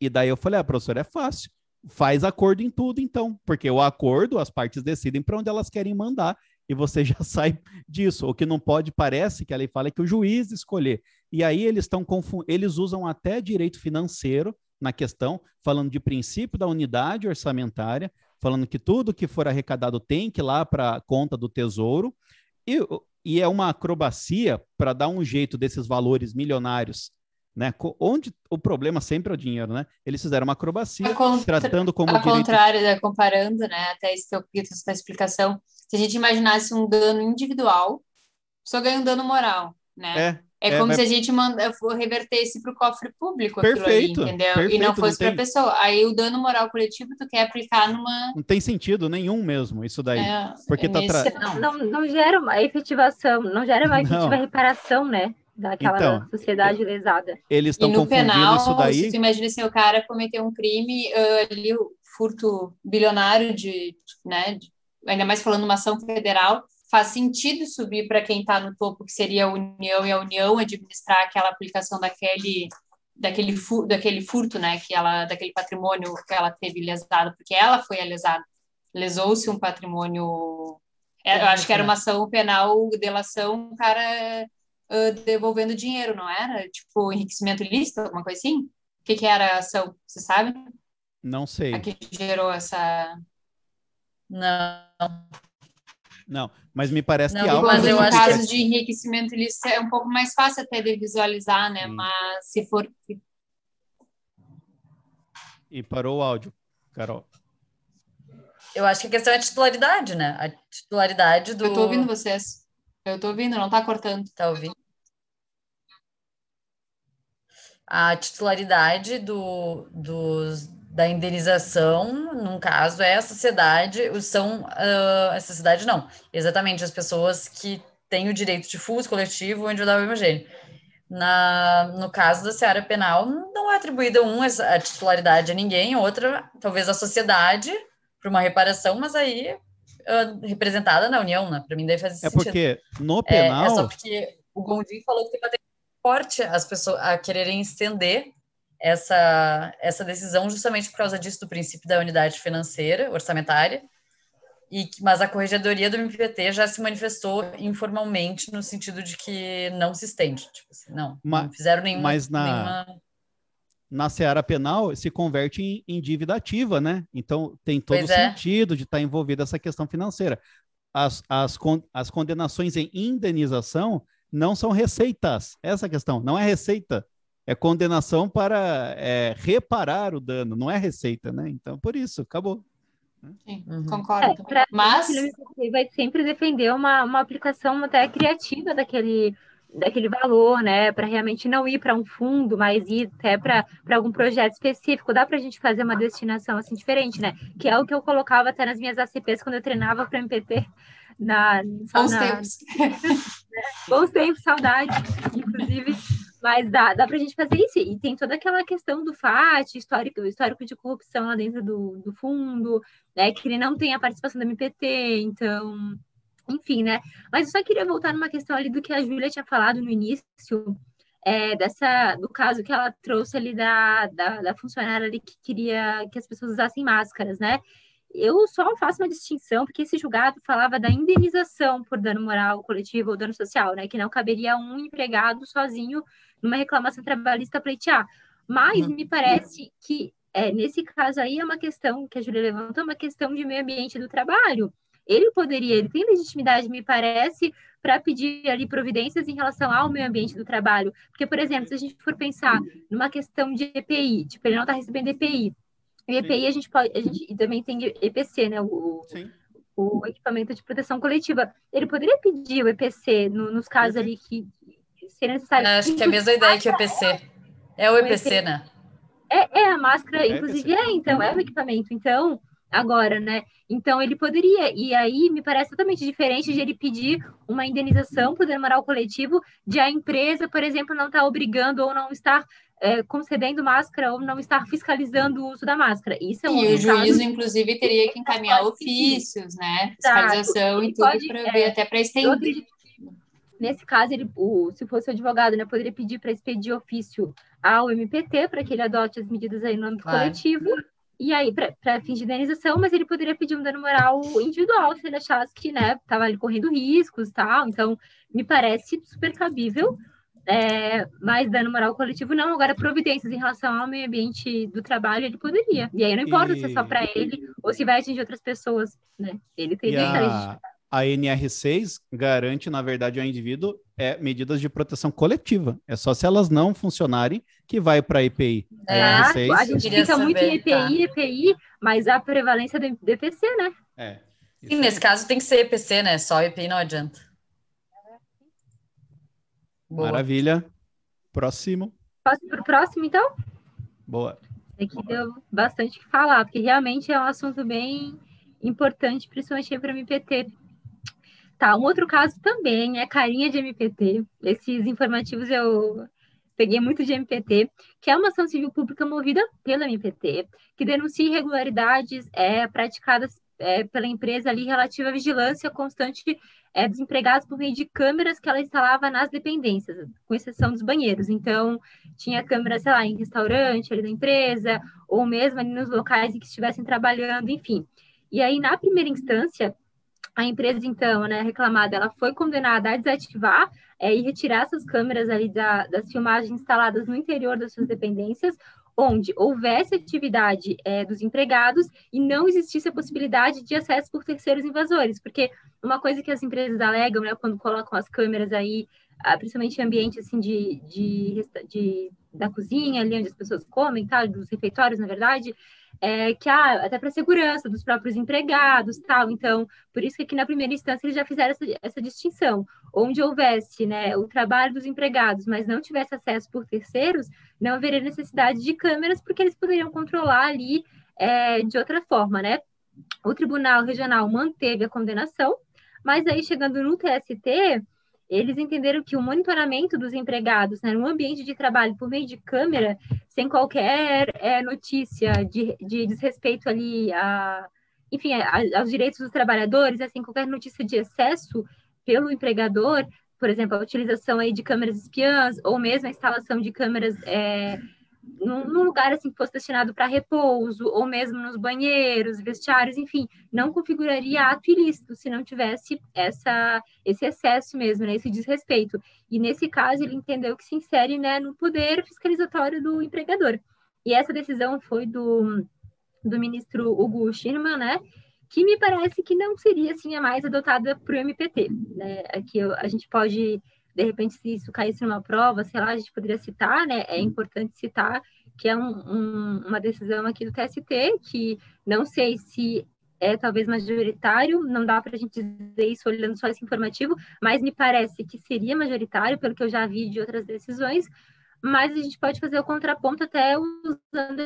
e daí eu falei, ah, professor, é fácil, faz acordo em tudo então, porque o acordo, as partes decidem para onde elas querem mandar, e você [LAUGHS] já sai disso. O que não pode, parece que a lei fala é que o juiz escolher. E aí eles estão eles usam até direito financeiro na questão, falando de princípio da unidade orçamentária, falando que tudo que for arrecadado tem que ir lá para conta do tesouro, e, e é uma acrobacia para dar um jeito desses valores milionários. Né? Onde o problema sempre é o dinheiro, né? Eles fizeram uma acrobacia, contra, tratando como ao direito... contrário, né? comparando, né? Até esse teu essa explicação, se a gente imaginasse um dano individual, só ganha um dano moral, né? É, é, é como se a gente manda, revertesse para o cofre público perfeito, ali, entendeu? Perfeito, e não fosse para a pessoa. Aí o dano moral coletivo tu quer aplicar numa. Não tem sentido nenhum mesmo isso daí. É, porque é tá tra... não, não, não, gera uma efetivação, não gera uma [LAUGHS] efetiva não. reparação, né? Daquela então, sociedade lesada. Eles estão confundindo penal, isso daí. Se tu imagina assim, o cara cometeu um crime uh, ali, o furto bilionário de, né? De, ainda mais falando uma ação federal faz sentido subir para quem está no topo, que seria a União, e a União administrar aquela aplicação daquele daquele, fu daquele furto, né, que ela, daquele patrimônio que ela teve lesado, porque ela foi a lesada. Lesou-se um patrimônio, é, eu acho que era uma ação penal, delação, o cara uh, devolvendo dinheiro, não era? Tipo, enriquecimento ilícito, alguma coisa assim? O que, que era a ação, você sabe? Não sei. A que gerou essa... Não. Não, mas me parece não, que algo. Mas eu acho casos que... de enriquecimento ilícito é um pouco mais fácil até de visualizar, né? Sim. Mas se for. E parou o áudio, Carol. Eu acho que a questão é a titularidade, né? A titularidade do. Eu tô ouvindo vocês. Eu tô ouvindo, não tá cortando. Tá ouvindo? A titularidade do, dos, da indenização, num caso, é a sociedade, são uh, a sociedade não, exatamente as pessoas que têm o direito difuso, coletivo ou individual homogêneo. Na, no caso da seara penal, não é atribuída um a titularidade a ninguém, outra, talvez a sociedade, para uma reparação, mas aí uh, representada na União, né? Para mim, daí faz é sentido. É porque no penal. É, é só porque o Gondim falou que tem forte as pessoas a quererem estender essa, essa decisão justamente por causa disso do princípio da unidade financeira, orçamentária, e, mas a corregedoria do MPT já se manifestou informalmente no sentido de que não se estende. Tipo assim, não, mas, não fizeram nenhuma. Mas na, nenhuma... na seara penal se converte em, em, dívida ativa, né? Então tem todo o é. sentido de estar envolvida essa questão financeira. As, as, as condenações em indenização não são receitas. Essa é a questão, não é receita é condenação para é, reparar o dano, não é receita, né? Então, por isso, acabou. Sim, uhum. concordo. É, Mas ele vai sempre defender uma, uma aplicação até criativa daquele daquele valor, né, para realmente não ir para um fundo, mas ir até para algum projeto específico. Dá para a gente fazer uma destinação assim diferente, né? Que é o que eu colocava até nas minhas ACPs quando eu treinava para MPT Na, Bons na, tempos. Né? [LAUGHS] Bons tempos, saudade, inclusive. Mas dá, dá para a gente fazer isso. E tem toda aquela questão do FAT, histórico, histórico de corrupção lá dentro do, do fundo, né? Que ele não tem a participação do MPT, então. Enfim, né? Mas eu só queria voltar numa questão ali do que a Júlia tinha falado no início, é, dessa, do caso que ela trouxe ali da, da, da funcionária ali que queria que as pessoas usassem máscaras, né? Eu só faço uma distinção, porque esse julgado falava da indenização por dano moral coletivo ou dano social, né? Que não caberia um empregado sozinho numa reclamação trabalhista pleitear. Mas uhum. me parece que é, nesse caso aí é uma questão que a Júlia levantou, uma questão de meio ambiente do trabalho. Ele poderia, ele tem legitimidade, me parece, para pedir ali providências em relação ao meio ambiente do trabalho. Porque, por exemplo, se a gente for pensar numa questão de EPI, tipo, ele não está recebendo EPI. E EPI a gente pode, a gente também tem EPC, né? O, o equipamento de proteção coletiva. Ele poderia pedir o EPC no, nos casos ali que seria necessário. Acho que é a mesma ideia que o EPC. É o EPC, né? É, é a máscara, é inclusive é, então, é o equipamento. Então, agora, né? Então ele poderia, e aí me parece totalmente diferente de ele pedir uma indenização por dano moral coletivo de a empresa, por exemplo, não estar tá obrigando ou não estar é, concedendo máscara ou não estar fiscalizando o uso da máscara. Isso é um e o juízo, inclusive, teria que encaminhar ofícios, né? Fiscalização e tudo para ver, é, até para estender. Nesse caso, ele, o, se fosse o advogado, né, poderia pedir para expedir ofício ao MPT para que ele adote as medidas aí no âmbito claro. coletivo e aí, para fins de indenização, mas ele poderia pedir um dano moral individual se ele achasse que, né, estava ali correndo riscos tal. Então, me parece super cabível. É, mas dano moral coletivo não. Agora, providências em relação ao meio ambiente do trabalho, ele poderia. E aí não importa e... se é só para ele ou se vai atingir outras pessoas, né? Ele teria a... a NR6 garante, na verdade, ao indivíduo é medidas de proteção coletiva. É só se elas não funcionarem que vai para a EPI. É, a, a gente fica saber, muito em EPI, tá. EPI, mas a prevalência do DPC, né? É. Sim, nesse caso tem que ser EPC, né? Só EPI não adianta. Boa. Maravilha. Próximo. Posso para o próximo, então? Boa. Aqui deu bastante o que falar, porque realmente é um assunto bem importante, principalmente para o MPT, Tá, um outro caso também é carinha de MPT. Esses informativos eu peguei muito de MPT, que é uma ação civil pública movida pela MPT, que denuncia irregularidades é, praticadas é, pela empresa ali relativa à vigilância constante é, dos empregados por meio de câmeras que ela instalava nas dependências, com exceção dos banheiros. Então, tinha câmeras, sei lá, em restaurante ali da empresa, ou mesmo ali nos locais em que estivessem trabalhando, enfim. E aí, na primeira instância, a empresa, então, né, reclamada, ela foi condenada a desativar é, e retirar essas câmeras ali da, das filmagens instaladas no interior das suas dependências, onde houvesse atividade é, dos empregados e não existisse a possibilidade de acesso por terceiros invasores, porque uma coisa que as empresas alegam, né, quando colocam as câmeras aí, ah, principalmente em ambiente assim de, de, de, da cozinha, ali onde as pessoas comem, tá, dos refeitórios, na verdade, é, que ah, até para segurança dos próprios empregados, tal. Então, por isso que aqui na primeira instância eles já fizeram essa, essa distinção. Onde houvesse né, o trabalho dos empregados, mas não tivesse acesso por terceiros, não haveria necessidade de câmeras, porque eles poderiam controlar ali é, de outra forma, né? O Tribunal Regional manteve a condenação, mas aí chegando no TST, eles entenderam que o monitoramento dos empregados né, no ambiente de trabalho por meio de câmera, sem qualquer é, notícia de, de desrespeito ali a, enfim, a, aos direitos dos trabalhadores, sem qualquer notícia de excesso pelo empregador, por exemplo, a utilização aí de câmeras espiãs ou mesmo a instalação de câmeras é, num, num lugar assim que fosse destinado para repouso, ou mesmo nos banheiros, vestiários, enfim, não configuraria ato ilícito se não tivesse essa, esse excesso mesmo, né, esse desrespeito. E nesse caso, ele entendeu que se insere né, no poder fiscalizatório do empregador. E essa decisão foi do, do ministro Hugo Schirman, né, que me parece que não seria assim a mais adotada para o MPT. Né? Aqui a gente pode de repente, se isso caísse numa prova, sei lá, a gente poderia citar, né? É importante citar que é um, um, uma decisão aqui do TST, que não sei se é talvez majoritário, não dá para a gente dizer isso olhando só esse informativo, mas me parece que seria majoritário, pelo que eu já vi de outras decisões, mas a gente pode fazer o contraponto até usando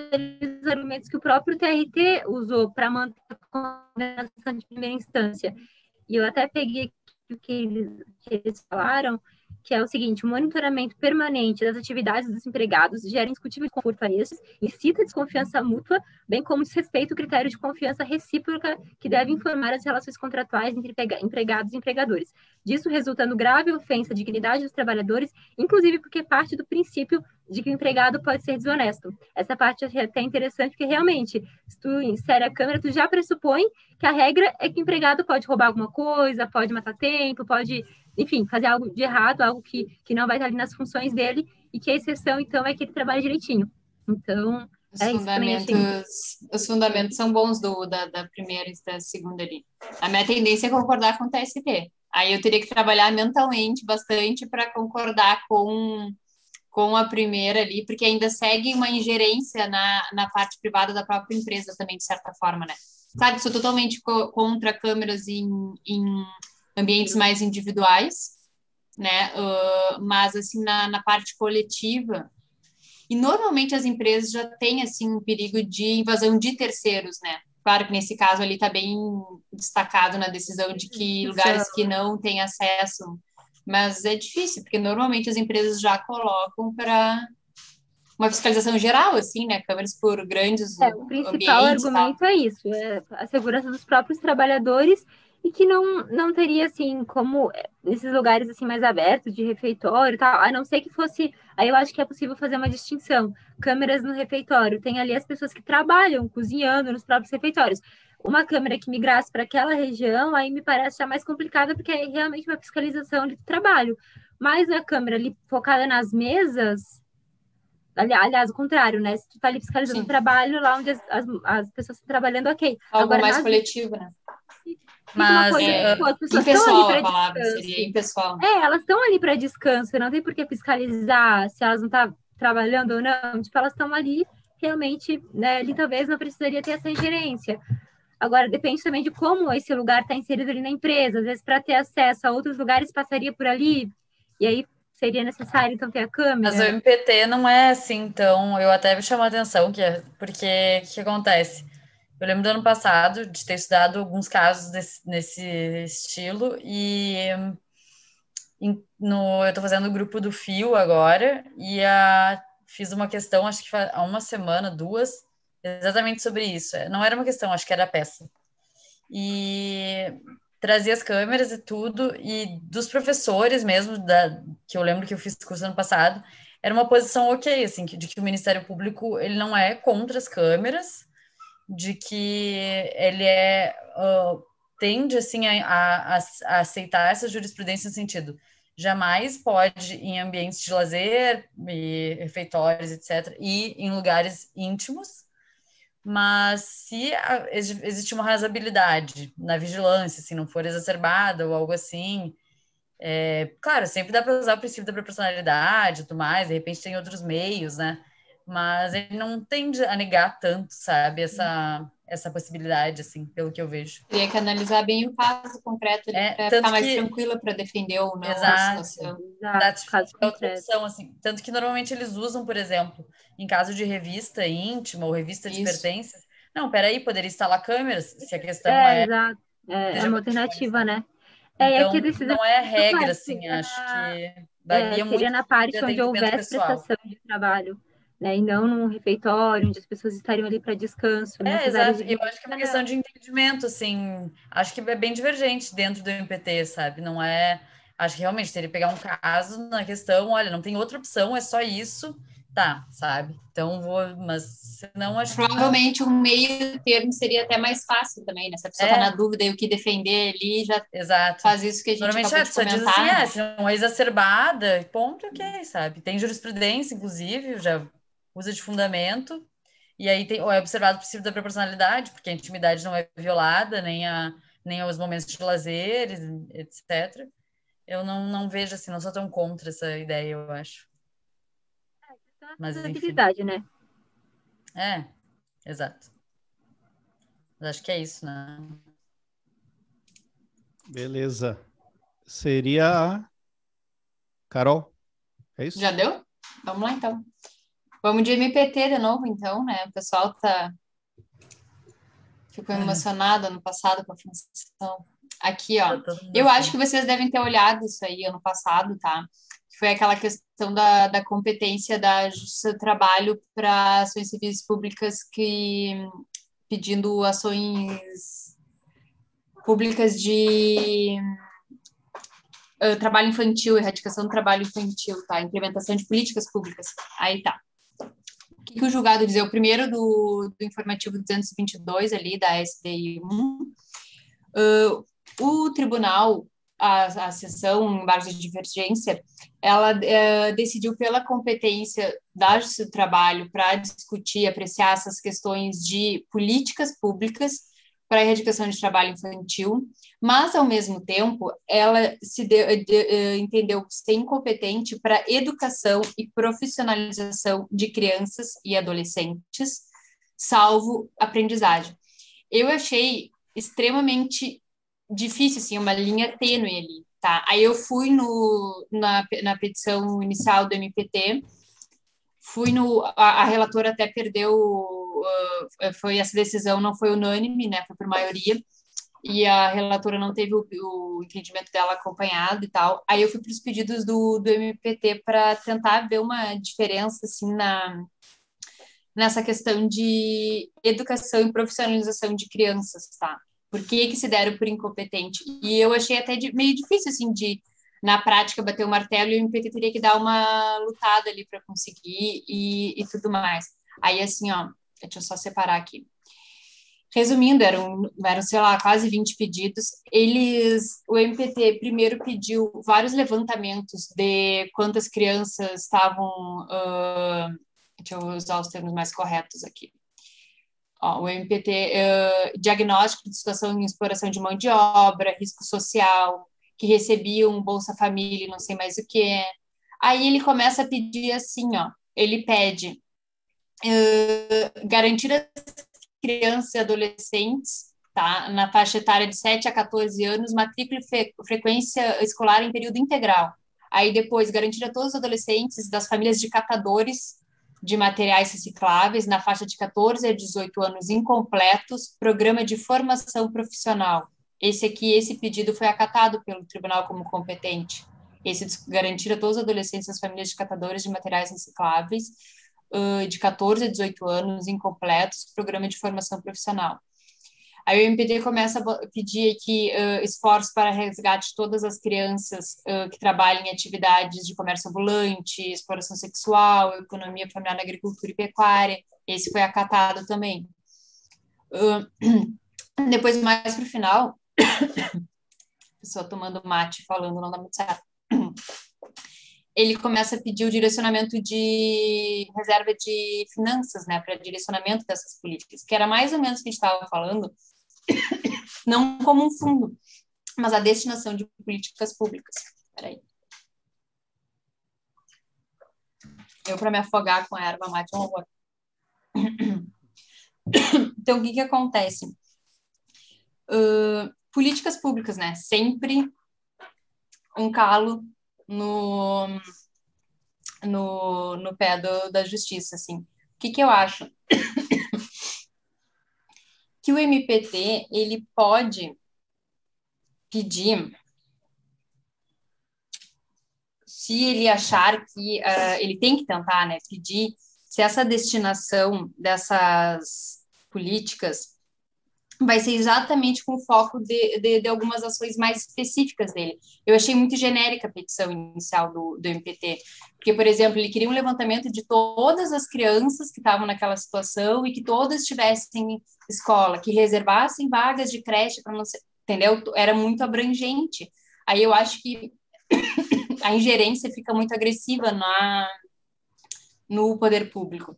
os argumentos que o próprio TRT usou para manter a condenação de primeira instância. e eu até peguei o que eles, que eles falaram, que é o seguinte: o monitoramento permanente das atividades dos empregados gera indiscutível conforto a incita desconfiança mútua, bem como desrespeita o critério de confiança recíproca que deve informar as relações contratuais entre empregados e empregadores. Disso resultando grave ofensa à dignidade dos trabalhadores, inclusive porque parte do princípio de que o empregado pode ser desonesto. Essa parte é até interessante, porque realmente, se tu insere a câmera, tu já pressupõe que a regra é que o empregado pode roubar alguma coisa, pode matar tempo, pode enfim, fazer algo de errado, algo que, que não vai estar ali nas funções dele, e que a exceção, então, é que ele trabalhe direitinho. Então, os, é fundamentos, os fundamentos são bons do, da, da primeira e da segunda ali. A minha tendência é concordar com o TST. Aí eu teria que trabalhar mentalmente bastante para concordar com, com a primeira ali, porque ainda segue uma ingerência na, na parte privada da própria empresa também, de certa forma, né? Claro, sou totalmente co contra câmeras em, em ambientes mais individuais, né? Uh, mas assim na, na parte coletiva e normalmente as empresas já têm assim um perigo de invasão de terceiros, né? Claro que nesse caso ali está bem destacado na decisão de que lugares que não têm acesso, mas é difícil porque normalmente as empresas já colocam para uma fiscalização geral, assim, né? Câmeras por grandes é, O principal argumento é isso, é a segurança dos próprios trabalhadores e que não, não teria, assim, como eh, nesses lugares, assim, mais abertos, de refeitório e tal, a não ser que fosse, aí eu acho que é possível fazer uma distinção, câmeras no refeitório, tem ali as pessoas que trabalham cozinhando nos próprios refeitórios, uma câmera que migrasse para aquela região, aí me parece já mais complicada, porque é realmente uma fiscalização de trabalho, mas a câmera ali focada nas mesas, aliás, o contrário, né, se tu tá ali fiscalizando Sim. o trabalho, lá onde as, as, as pessoas estão trabalhando, ok. Algo Agora, mais nas... coletivo, né? Mas coisa, é, pô, as pessoas impessoal ali a palavra, descanso. seria impessoal. É, elas estão ali para descanso, não tem por que fiscalizar se elas não estão tá trabalhando ou não. Tipo, elas estão ali realmente, né, ali talvez não precisaria ter essa ingerência. Agora, depende também de como esse lugar está inserido ali na empresa. Às vezes, para ter acesso a outros lugares, passaria por ali, e aí seria necessário, então, ter a câmera. Mas o MPT não é assim, então, eu até me chamou a atenção, que é, porque o que acontece? Eu lembro do ano passado de ter estudado alguns casos desse, nesse estilo e no, eu estou fazendo o grupo do Fio agora e a, fiz uma questão, acho que há uma semana, duas, exatamente sobre isso. Não era uma questão, acho que era peça. E trazia as câmeras e tudo, e dos professores mesmo, da, que eu lembro que eu fiz curso ano passado, era uma posição ok, assim, de que o Ministério Público ele não é contra as câmeras, de que ele é uh, tende assim a, a, a, aceitar essa jurisprudência no sentido jamais pode em ambientes de lazer e refeitórios etc e em lugares íntimos mas se a, existe uma razoabilidade na vigilância se não for exacerbada ou algo assim é, claro sempre dá para usar o princípio da proporcionalidade tudo mais de repente tem outros meios né mas ele não tende a negar tanto, sabe, essa, essa possibilidade, assim, pelo que eu vejo. Teria que analisar bem o caso concreto é, para ficar mais que... tranquila para defender ou não Exato. a situação. Exato, caso é outra opção, assim. Tanto que normalmente eles usam, por exemplo, em caso de revista íntima ou revista de Isso. pertences, não, peraí, poderia instalar câmeras, se a questão é... É, exato. É, é uma alternativa, né? É, então, é não é regra, assim, acho que varia é, muito. Seria na parte onde houvesse prestação de trabalho né? E não num refeitório onde as pessoas estariam ali para descanso. É, exato. De... Eu acho que é uma questão de entendimento, assim. Acho que é bem divergente dentro do MPT, sabe? Não é. Acho que realmente teria que pegar um caso na questão, olha, não tem outra opção, é só isso, tá, sabe? Então vou, mas não acho Provavelmente que... um meio termo seria até mais fácil também, né? Se a pessoa tá é. tá na dúvida e o que defender ali, já Exato. faz isso que a gente Normalmente é, só diz assim, é, se não é exacerbada, ponto, ok, sabe? Tem jurisprudência, inclusive, já usa de fundamento, e aí tem, é observado o princípio da proporcionalidade, porque a intimidade não é violada, nem, a, nem os momentos de lazer, etc. Eu não, não vejo assim, não sou tão contra essa ideia, eu acho. É, Mas, atividade, né? É, exato. Mas acho que é isso, né? Beleza. Seria a Carol? É isso? Já deu? Vamos lá, então. Vamos de MPT de novo, então, né? O pessoal tá ficou emocionado ano passado com a função. Aqui, ó. Eu acho que vocês devem ter olhado isso aí ano passado, tá? Foi aquela questão da, da competência da Justiça do Trabalho para ações civis públicas que pedindo ações públicas de eh, trabalho infantil, erradicação do trabalho infantil, tá? Implementação de políticas públicas. Aí tá. Que, que o julgado diz? É o primeiro do, do informativo 222 ali, da SDI 1. Uh, o tribunal, a, a sessão em base de divergência, ela eh, decidiu pela competência da Justiça do Trabalho para discutir apreciar essas questões de políticas públicas para a erradicação de trabalho infantil, mas, ao mesmo tempo, ela se deu- de- eh, entendeu ser incompetente para educação e profissionalização de crianças e adolescentes, salvo aprendizagem. Eu achei extremamente difícil, assim, uma linha tênue ali, tá? Aí eu fui no, na, na petição inicial do MPT, fui no... A, a relatora até perdeu... uh, foi essa decisão não foi unânime, né? Foi por maioria. E a relatora não teve o, o entendimento dela acompanhado e tal. Aí eu fui para os pedidos do, do MPT para tentar ver uma diferença, assim, na nessa questão de educação e profissionalização de crianças, tá? Por que que se deram por incompetente? E eu achei até de, meio difícil, assim, de, na prática, bater o martelo e o MPT teria que dar uma lutada ali para conseguir e, e tudo mais. Aí, assim, ó, deixa eu só separar aqui. Resumindo, eram, eram, sei lá, quase 20 pedidos. Eles, o MPT primeiro pediu vários levantamentos de quantas crianças estavam ah, deixa eu usar os termos mais corretos aqui. Ó, o MPT, eh, diagnóstico de situação em exploração de mão de obra, risco social, que recebiam Bolsa Família e não sei mais o que. Aí ele começa a pedir assim, ó, ele pede eh, garantir às crianças e adolescentes, tá, na faixa etária de 7 a 14 anos, matrícula e fre- frequência escolar em período integral. Aí depois, garantir a todos os adolescentes das famílias de catadores de materiais recicláveis na faixa de 14 a 18 anos incompletos, programa de formação profissional. Esse aqui, esse pedido foi acatado pelo tribunal como competente. Esse garantir a todos os adolescentes das famílias de catadores de materiais recicláveis de 14 a 18 anos incompletos, programa de formação profissional. Aí o MPD começa a pedir aqui ãh, esforços para resgate de todas as crianças ãh, que trabalham em atividades de comércio ambulante, exploração sexual, economia familiar na agricultura e pecuária. Esse foi acatado também. Ãh, [CLEARS THROAT] depois, mais para o final, [COUGHS] pessoa tomando mate falando não dá muito certo. Ele começa a pedir o direcionamento de reserva de finanças, né, para direcionamento dessas políticas, que era mais ou menos o que a gente estava falando, [COUGHS] não como um fundo, mas a destinação de políticas públicas. Peraí. Eu, para me afogar com a erva mate, é um horror. [COUGHS] Então, o que que acontece? Uh, políticas públicas, né? Sempre um calo no, no, no pé do, da justiça, assim. O que que eu acho? [COUGHS] que o MPT, ele pode pedir se ele achar que uh, ele tem que tentar, né, pedir se essa destinação dessas políticas vai ser exatamente com foco de, de, de, algumas ações mais específicas dele. Eu achei muito genérica a petição inicial do, do MPT, porque, por exemplo, ele queria um levantamento de todas as crianças que estavam naquela situação e que todas tivessem escola, que reservassem vagas de creche para não ser, entendeu? Era muito abrangente. Aí eu acho que [COUGHS] a ingerência fica muito agressiva na no poder público.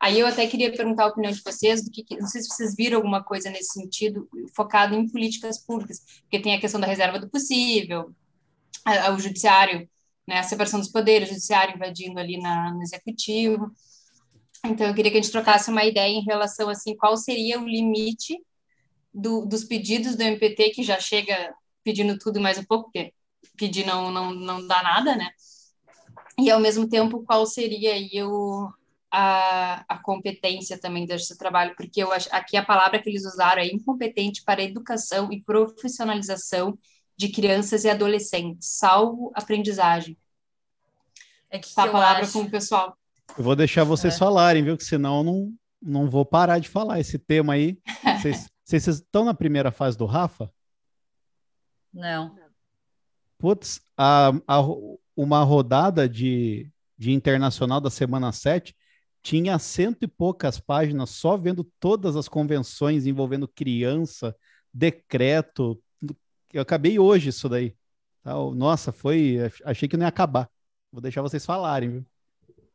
Aí eu até queria perguntar a opinião de vocês, do que, não sei se vocês viram alguma coisa nesse sentido, focado em políticas públicas, porque tem a questão da reserva do possível, a, a, o judiciário, né, a separação dos poderes, o judiciário invadindo ali na, no executivo. Então eu queria que a gente trocasse uma ideia em relação assim, qual seria o limite do, dos pedidos do MPT que já chega pedindo tudo mais um pouco, porque pedir não não não dá nada, né? E ao mesmo tempo qual seria aí o a, a competência também do seu trabalho, porque eu acho, aqui a palavra que eles usaram é incompetente para a educação e profissionalização de crianças e adolescentes, salvo aprendizagem. É que tá a palavra acho... com o pessoal. Eu vou deixar vocês é. falarem, viu? Que senão eu não, não vou parar de falar esse tema aí. [LAUGHS] Vocês, vocês estão na primeira fase do Rafa? Não. Putz, a, a, uma rodada de, de internacional da semana 7 tinha cento e poucas páginas só vendo todas as convenções envolvendo criança, decreto. Eu acabei hoje isso daí. Tá? Nossa, foi. Achei que não ia acabar. Vou deixar vocês falarem, viu?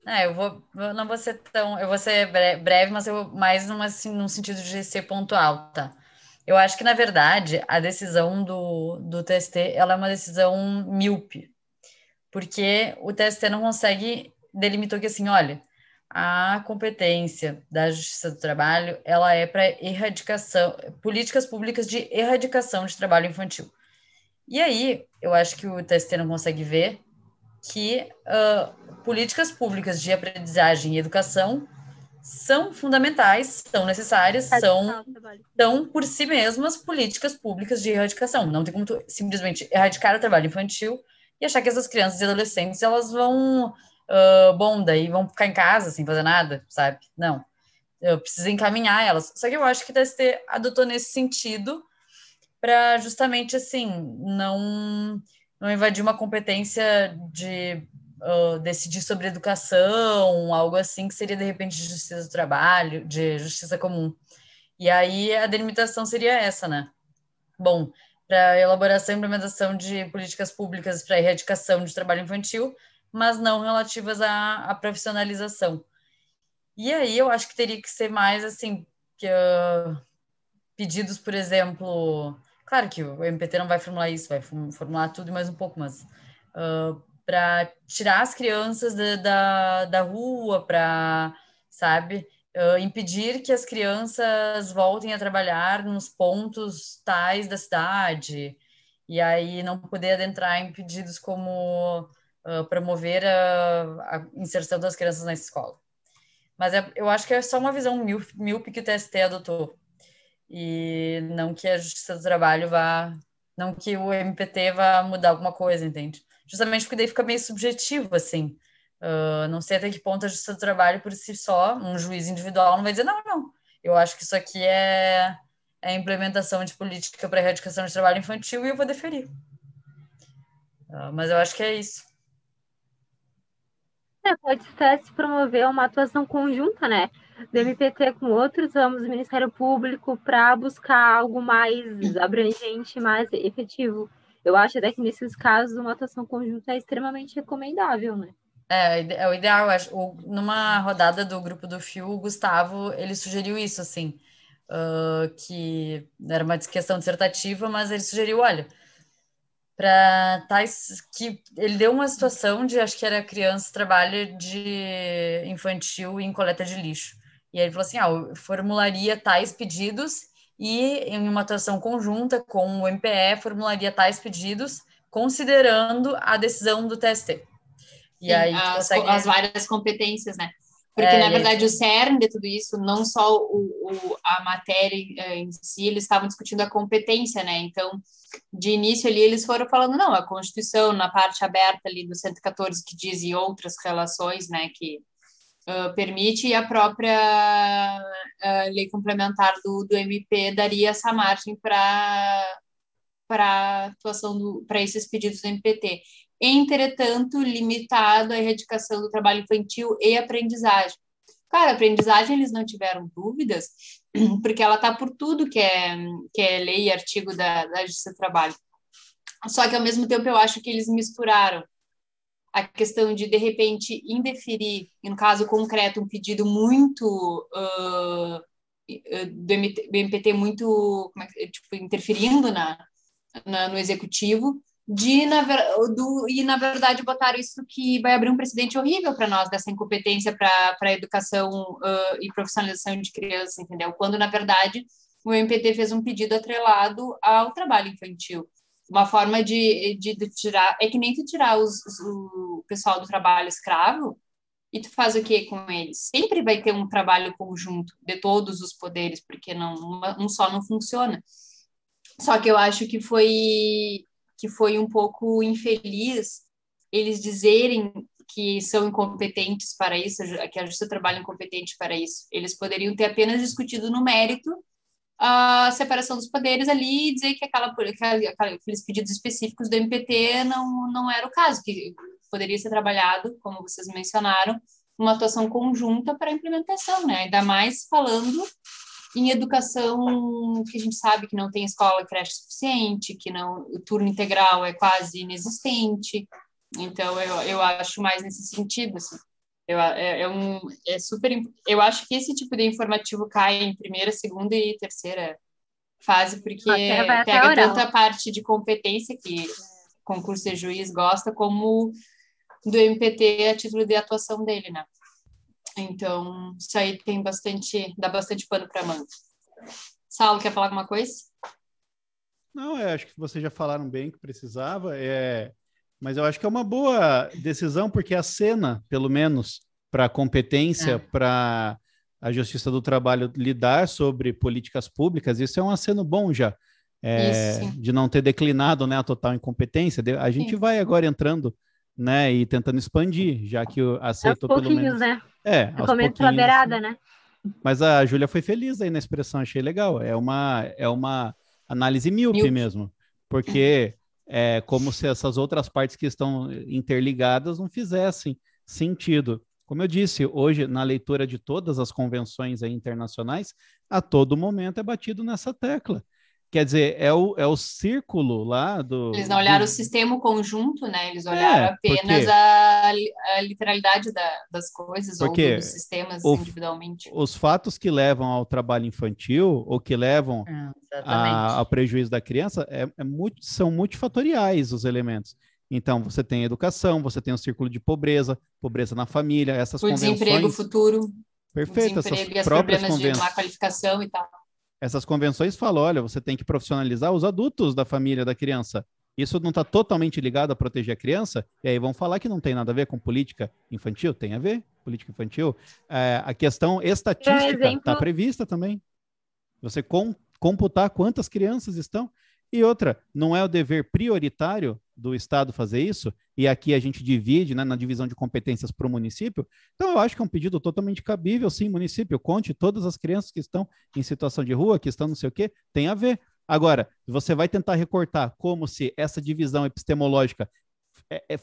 É, eu vou, eu não vou ser tão, eu vou ser breve, mas eu mais numa, assim, num sentido de ser pontual, tá? Eu acho que na verdade a decisão do, do TST ela é uma decisão míope, porque o TST não consegue delimitou que assim, olha, a competência da Justiça do Trabalho ela é para erradicação, políticas públicas de erradicação de trabalho infantil. E aí eu acho que o TST não consegue ver que uh, políticas públicas de aprendizagem e educação são fundamentais, são necessárias, são, são por si mesmas políticas públicas de erradicação. Não tem como simplesmente erradicar o trabalho infantil e achar que essas crianças e adolescentes elas vão, uh, bom, daí vão ficar em casa sem fazer nada, sabe? Não. Eu preciso encaminhar elas. Só que eu acho que o TST adotou nesse sentido para justamente assim não não invadir uma competência de uh, decidir sobre educação, algo assim que seria de repente de justiça do trabalho, de justiça comum. E aí a delimitação seria essa, né? Bom, para elaboração e implementação de políticas públicas para erradicação de trabalho infantil, mas não relativas à, à, profissionalização. E aí eu acho que teria que ser mais assim, que, uh, pedidos, por exemplo, Claro que o MPT não vai formular isso, vai formular tudo e mais um pouco, mas uh, para tirar as crianças da, da, da rua, para, sabe, uh, impedir que as crianças voltem a trabalhar nos pontos tais da cidade, e aí não poder adentrar em pedidos como uh, promover a, a, inserção das crianças na escola. Mas é, eu acho que é só uma visão míope que o TST adotou e não que a Justiça do Trabalho vá, não que o MPT vá mudar alguma coisa, entende? Justamente porque daí fica meio subjetivo, assim. Uh, não sei até que ponto a Justiça do Trabalho por si só, um juiz individual não vai dizer, não, não, eu acho que isso aqui é, é implementação de política para erradicação de trabalho infantil e eu vou deferir. Mas eu acho que é isso. É, pode até se promover uma atuação conjunta, né? do MPT com outros ramos do Ministério Público para buscar algo mais abrangente, mais efetivo. Eu acho até que nesses casos uma atuação conjunta é extremamente recomendável, né? É, é o ideal, acho. O, numa rodada do grupo do FIU, o Gustavo, ele sugeriu isso, assim, uh, que era uma questão dissertativa, mas ele sugeriu, olha, para tais que ele deu uma situação de acho que era criança trabalho de infantil em coleta de lixo e aí ele falou assim: ah, eu formularia tais pedidos e, em uma atuação conjunta com o MPE, formularia tais pedidos, considerando a decisão do TST. E Sim, aí as, consegue... as várias competências, né? Porque, é, na verdade, o cerne de tudo isso, não só o, o, a matéria eh, em si, eles estavam discutindo a competência, né? Então, de início ali, eles foram falando, não, a Constituição, na parte aberta ali do 114, que diz e outras relações, né, que uh, permite e a própria uh, lei complementar do, do MP daria essa margem para para atuação para esses pedidos do MPT. Entretanto, limitado à erradicação do trabalho infantil e aprendizagem. Cara, aprendizagem eles não tiveram dúvidas, [CLEARS THROAT] porque ela está por tudo que é, que é lei e artigo da, da Justiça do Trabalho. Só que, ao mesmo tempo, eu acho que eles misturaram a questão de, de repente, indeferir, no caso concreto, um pedido muito uh, do, MPT, muito é, tipo, interferindo na, na, no executivo, de na, do, e na verdade botar isso que vai abrir um precedente horrível para nós dessa incompetência para a educação uh, e profissionalização de crianças, entendeu? Quando na verdade o MPT fez um pedido atrelado ao trabalho infantil uma forma de, de, de, tirar. É que nem tu tirar os, os, o pessoal do trabalho escravo e tu faz o que com eles? Sempre vai ter um trabalho conjunto de todos os poderes, porque não um só não funciona. Só que eu acho que foi que foi um pouco infeliz eles dizerem que são incompetentes para isso, que a justiça trabalha incompetente para isso. Eles poderiam ter apenas discutido no mérito a separação dos poderes ali e dizer que aquela, aqueles pedidos específicos do MPT não, não era o caso, que poderia ser trabalhado, como vocês mencionaram, uma atuação conjunta para a implementação, né? Ainda mais falando em educação que a gente sabe que não tem escola creche suficiente, que não o turno integral é quase inexistente. Então eu, eu acho mais nesse sentido, assim. Eu, é, é, um, é super. Eu acho que esse tipo de informativo cai em primeira, segunda e terceira fase, porque pega tanta parte de competência que concurso de juiz gosta, como do MPT a título de atuação dele, né? Então, isso aí tem bastante, dá bastante pano para manga. Saulo, quer falar alguma coisa? Não, eu acho que vocês já falaram bem que precisava. É, mas eu acho que é uma boa decisão, porque a cena, pelo menos, para a competência, é. para a Justiça do Trabalho lidar sobre políticas públicas, isso é um aceno bom já. É, de não ter declinado né, a total incompetência. A gente Sim. vai agora entrando né, e tentando expandir, já que aceitou aos pelo menos. né? É, aos pouquinhos. pela beirada, né? Mas a Júlia foi feliz aí na expressão, achei legal. É uma, é uma análise míope, míope. mesmo, porque é como se essas outras partes que estão interligadas não fizessem sentido. Como eu disse, hoje, na leitura de todas as convenções internacionais, a todo momento é batido nessa tecla. Quer dizer, é o, é o círculo lá do. Eles não olharam do... o sistema conjunto, né? Eles olharam é, apenas a, a, literalidade da, das coisas porque ou dos sistemas o, individualmente. Os fatos que levam ao trabalho infantil ou que levam é, a, ao prejuízo da criança é, é muito, são multifatoriais os elementos. Então, você tem educação, você tem o círculo de pobreza, pobreza na família, essas o convenções... O desemprego futuro. Perfeito, essas e as próprias problemas convenções. de má qualificação e tal essas convenções falam: olha, você tem que profissionalizar os adultos da família da criança. Isso não está totalmente ligado a proteger a criança, e aí vão falar que não tem nada a ver com política infantil? Tem a ver, política infantil. É, a questão estatística está prevista também. Você com, computar quantas crianças estão. E outra, não é o dever prioritário do Estado fazer isso, e aqui a gente divide né, na divisão de competências para o município. Então, eu acho que é um pedido totalmente cabível, sim, município, conte todas as crianças que estão em situação de rua, que estão não sei o quê, tem a ver. Agora, você vai tentar recortar como se essa divisão epistemológica é, é,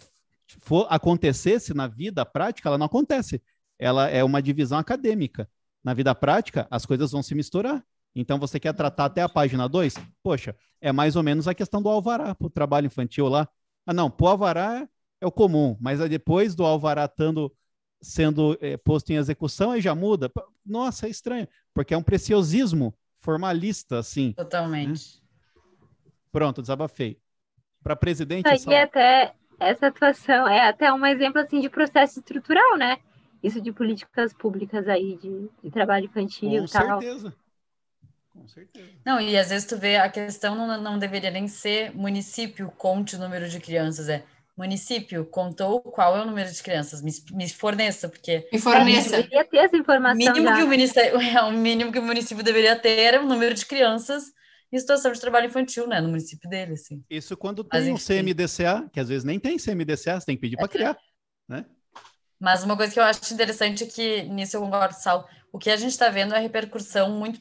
for, acontecesse na vida prática, ela não acontece. Ela é uma divisão acadêmica. Na vida prática, as coisas vão se misturar. Então, você quer tratar até a página 2? Poxa, é mais ou menos a questão do alvará para o trabalho infantil lá. Ah, não, para o alvará é o comum, mas depois do alvará estando sendo é, posto em execução, aí já muda. Nossa, é estranho, porque é um preciosismo formalista, assim. Totalmente. Né? Pronto, desabafei. Para presidente... Isso aí é até, essa atuação é até um exemplo, assim, de processo estrutural, né? Isso de políticas públicas aí, de, de trabalho infantil Com e tal. Com certeza. Com certeza. Não, e às vezes tu vê a questão não, não deveria nem ser município conte o número de crianças, é município contou qual é o número de crianças, me, me forneça, porque... Me forneça. Deveria ter essa informação mínimo já. que o, ministério, [LAUGHS] é, o mínimo que o município deveria ter é o número de crianças em situação de trabalho infantil, né, no município dele, assim. Isso quando tem um CMDCA, que às vezes nem tem CMDCA, você tem que pedir para é. criar, né? Mas uma coisa que eu acho interessante é que, nisso eu concordo, Sal, o que a gente está vendo é a repercussão muito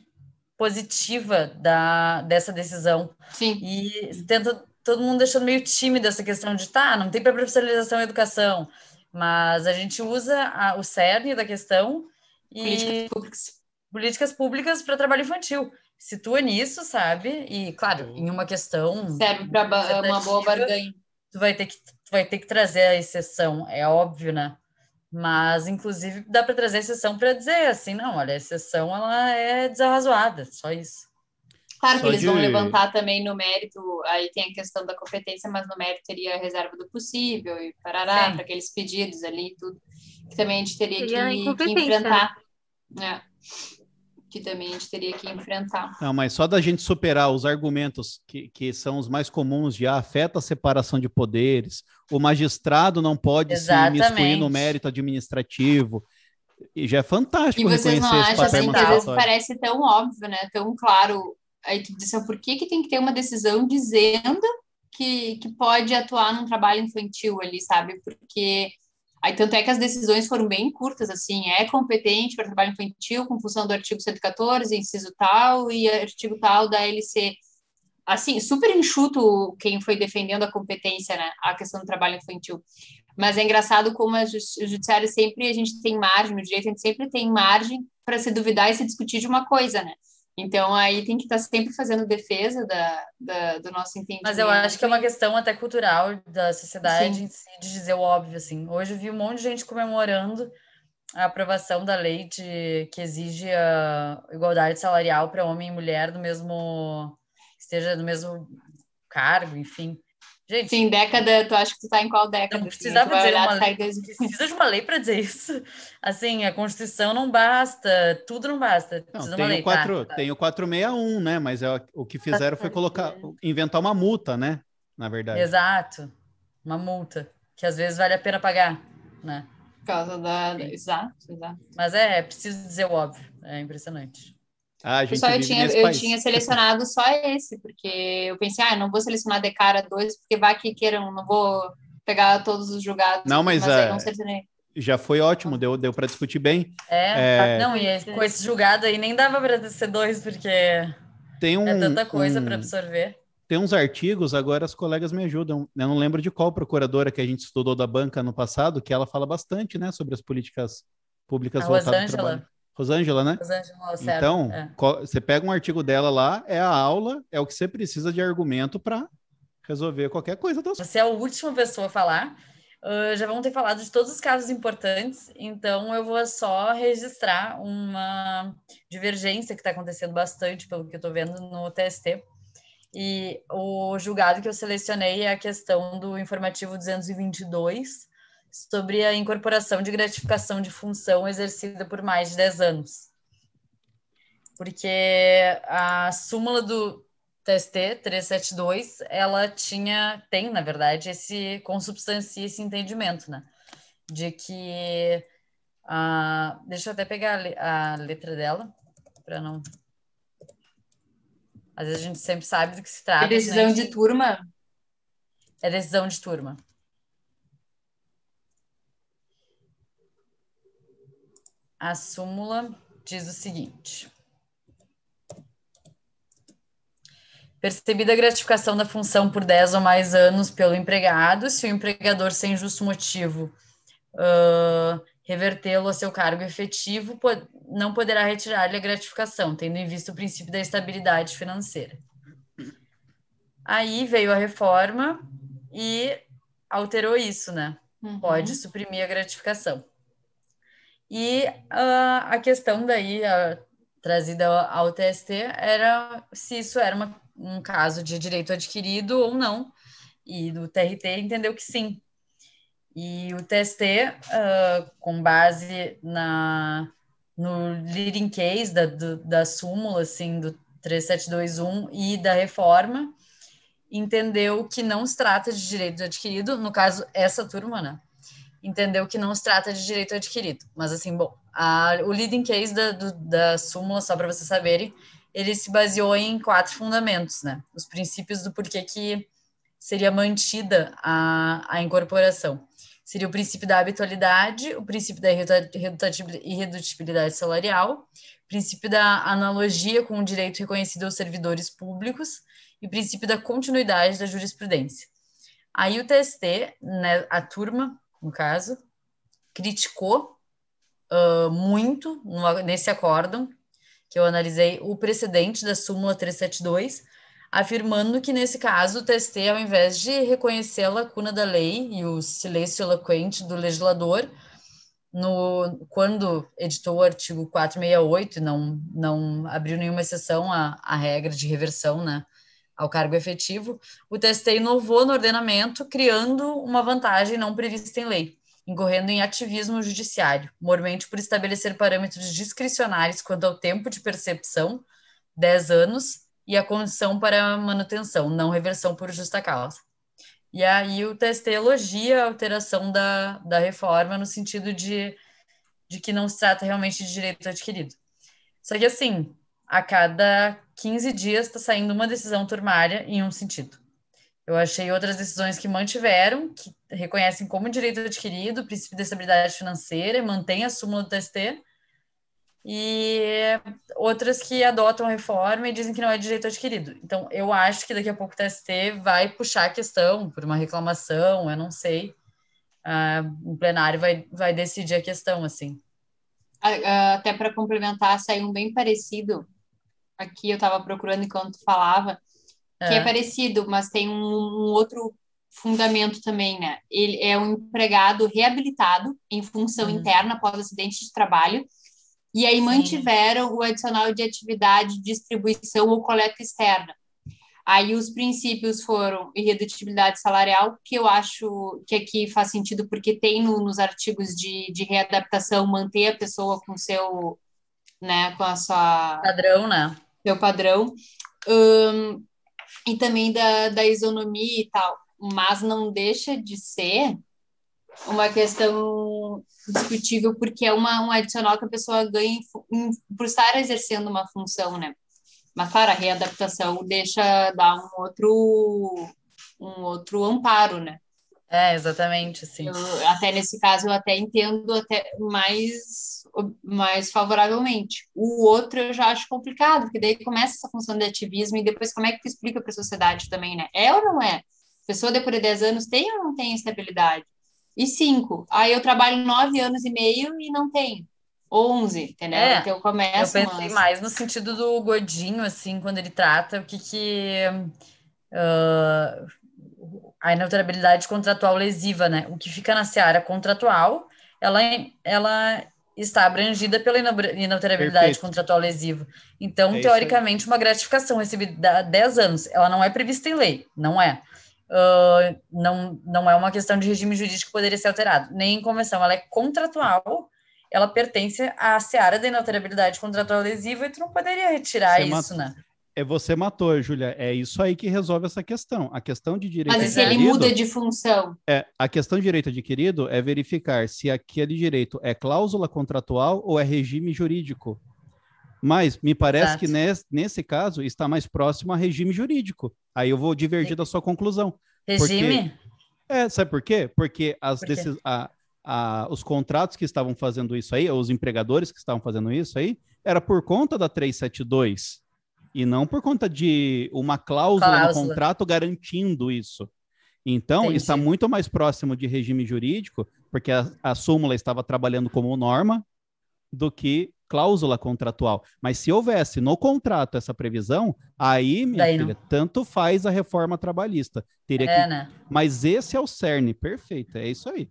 positiva da, dessa decisão. Sim. E tenta, todo mundo deixando meio tímido essa questão de, tá, não tem para profissionalização e educação, mas a gente usa a, o cerne da questão e políticas públicas, políticas públicas para trabalho infantil. Situa nisso, sabe? E, claro, em uma questão... Serve para uma boa barganha. Tu vai ter que tu vai ter que trazer a exceção, é óbvio, né? Mas, inclusive, dá para trazer exceção para dizer assim, não, olha, a exceção ela é desarrazoada, só isso. Claro que só eles de... vão levantar também no mérito, aí tem a questão da competência, mas no mérito teria a reserva do possível e parará, para aqueles pedidos ali e tudo, que também a gente teria que, que, enfrentar. É. que também a gente teria que enfrentar. Não, mas só da gente superar os argumentos que, que são os mais comuns de ah, afeta a separação de poderes, o magistrado não pode Exatamente. se miscuir no mérito administrativo, e já é fantástico E vocês não acham assim que às vezes parece tão óbvio, né? Tão claro. Aí tu disse, por que, que tem que ter uma decisão dizendo que, que pode atuar num trabalho infantil ali, sabe? Porque aí tanto é que as decisões foram bem curtas, assim, é competente para trabalho infantil com função do artigo 114, inciso tal, e artigo tal da LC. Assim, super enxuto quem foi defendendo a competência, né? A questão do trabalho infantil. Mas é engraçado como a o judiciário sempre a gente tem margem, no direito a gente sempre tem margem para se duvidar e se discutir de uma coisa, né? Então aí tem que estar sempre fazendo defesa da, da- do nosso entendimento. Mas eu acho que é uma questão até cultural da sociedade em si, de dizer o óbvio, assim. Hoje eu vi um monte de gente comemorando a aprovação da lei de, que exige a igualdade salarial para homem e mulher do mesmo... esteja no mesmo cargo, enfim. Gente, Sim, década, tu acha que tu tá em qual década? Não assim? precisava vai dizer uma tu lei, dois- precisa de uma lei para dizer isso. Assim, a Constituição não basta, tudo não basta. Não, tem, uma lei, o 4, tá? tem o 461, né? Mas é, o- que fizeram foi colocar, inventar uma multa, né? Na verdade. Exato. Uma multa, que às vezes vale a pena pagar, né? Por causa da. da- Exato, exato. Mas é, é preciso dizer o óbvio. É impressionante. Ah, a gente Pessoal, eu tinha, eu país. tinha selecionado só esse, porque eu pensei, ah, eu não vou selecionar de cara dois, porque vai que queiram, não vou pegar todos os julgados. Não, mas, aí é, não selecionei. Já foi ótimo, deu, deu para discutir bem. É, É. não, e esse- com esse julgado aí nem dava para ser dois, porque é Tem um, tanta coisa um- para absorver. tem uns artigos, agora as colegas me ajudam. Eu não lembro de qual procuradora que a gente estudou da banca no passado, que ela fala bastante, né, sobre as políticas públicas A voltadas ao Rosângela. trabalho. Rosângela, né? Rosângela Lacerda, Então, é. você pega um artigo dela lá, é a aula, é o que você precisa de argumento para resolver qualquer coisa das Você é a última pessoa a falar. Ah, já vão ter falado de todos os casos importantes, então eu vou só registrar uma divergência que está acontecendo bastante, pelo que eu estou vendo no TST. E o julgado que eu selecionei é a questão do informativo 222, sobre a incorporação de gratificação de função exercida por mais de 10 anos. Porque a súmula do TST 372, ela tinha, tem, na verdade, esse consubstancia esse entendimento, né? De que ah, deixa eu até pegar a, le- a letra dela para não às vezes a gente sempre sabe do que se trata. É decisão né? de turma? É decisão de turma. A súmula diz o seguinte: percebida a gratificação da função por 10 ou mais anos pelo empregado, se o empregador, sem justo motivo, ah, revertê-lo a seu cargo efetivo, po- não poderá retirar-lhe a gratificação, tendo em vista o princípio da estabilidade financeira. Aí veio a reforma e alterou isso, né? Uhum. Pode suprimir a gratificação. E ah, a questão daí ah, trazida ao, TST era se isso era uma- um caso de direito adquirido ou não. E o TRT entendeu que sim. E o TST, ah, com base na, no leading case da, do- da súmula, assim, do 3721 e da reforma, entendeu que não se trata de direito adquirido, no caso, essa turma, né? Entendeu que não se trata de direito adquirido. Mas, assim, bom, a, o leading case da, do- da súmula, só para vocês saberem, ele se baseou em quatro fundamentos, né? Os princípios do porquê que seria mantida a, a incorporação. Seria o princípio da habitualidade, o princípio da irredutibilidade salarial, o princípio da analogia com o direito reconhecido aos servidores públicos e o princípio da continuidade da jurisprudência. Aí o TST, né, a turma, no caso, criticou ah, muito no- nesse acórdão, que eu analisei o precedente da súmula 372, afirmando que, nesse caso, o TST, ao invés de reconhecer a lacuna da lei e o silêncio eloquente do legislador, no, quando editou o artigo 468 e não, não abriu nenhuma exceção à, à regra de reversão né, ao cargo efetivo, o TST inovou no ordenamento, criando uma vantagem não prevista em lei. incorrendo em ativismo judiciário, mormente por estabelecer parâmetros discricionários quanto ao tempo de percepção, 10 anos, e a condição para manutenção, não reversão por justa causa. E aí o TST elogia a alteração da, da reforma no sentido de, de que não se trata realmente de direito adquirido. Só que assim, a cada 15 dias está saindo uma decisão turmária em um sentido. Eu achei outras decisões que mantiveram, que reconhecem como direito adquirido o princípio de estabilidade financeira e mantém a súmula do TST, e outras que adotam a reforma e dizem que não é direito adquirido. Então, eu acho que daqui a pouco o TST vai puxar a questão por uma reclamação, eu não sei. Uh, o plenário vai, vai decidir a questão, assim. Até para complementar, saiu um bem parecido. Aqui eu estava procurando enquanto falava, que é. é parecido, mas tem um, um outro fundamento também, né? Ele é um empregado reabilitado em função uhum. interna após acidente de trabalho e aí mantiveram Sim. o adicional de atividade, distribuição ou coleta externa. Aí os princípios foram irredutibilidade salarial, que eu acho que aqui faz sentido porque tem no, nos artigos de, de readaptação manter a pessoa com seu, né, com a sua padrão, né? Seu padrão. Um, e também da, da isonomia e tal. Mas não deixa de ser uma questão discutível, porque é uma, um adicional que a pessoa ganha em, em, por estar exercendo uma função, né? Mas, claro, a readaptação deixa dar um outro, um outro amparo, né? É, exatamente, sim. Eu, até nesse caso, eu até entendo até mais, mais favoravelmente. O outro eu já acho complicado, porque daí começa essa função de ativismo e depois como é que tu explica para a sociedade também, né? É ou não é? A pessoa depois de 10 anos tem ou não tem estabilidade? e cinco. Aí eu trabalho nove anos e meio e não tenho. Onze, entendeu? É, então eu começo. Eu pensei mais no sentido do gordinho, assim, quando ele trata o que que. Uh, a inalterabilidade contratual lesiva, né? O que fica na seara contratual, ela, ela está abrangida pela inalterabilidade Perfeito. contratual lesiva. Então, é teoricamente, uma gratificação recebida há 10 anos, ela não é prevista em lei, não é uh, não, não é uma questão de regime jurídico que poderia ser alterado, nem em convenção, ela é contratual, ela pertence à seara da inalterabilidade contratual lesiva e tu não poderia retirar você isso, né? É você matou, Júlia. É isso aí que resolve essa questão. A questão de direito Mas se ele muda de função? É, a questão de direito adquirido é verificar se aquele direito é cláusula contratual ou é regime jurídico. Mas me parece Exato. que nesse, nesse caso está mais próximo a regime jurídico. Aí eu vou divergir Sim. da sua conclusão. Regime? Porque, é, sabe por quê? Porque as, por quê? Desses, a, a, os contratos que estavam fazendo isso aí, os empregadores que estavam fazendo isso aí, era por conta da 372 e não por conta de uma cláusula, cláusula. no contrato garantindo isso. Então, Entendi. está muito mais próximo de regime jurídico, porque a, a súmula estava trabalhando como norma, do que cláusula contratual. Mas se houvesse no contrato essa previsão, aí, minha Daí filha, não. tanto faz a reforma trabalhista. Teria é, que... né? Mas esse é o cerne, perfeito, é isso aí.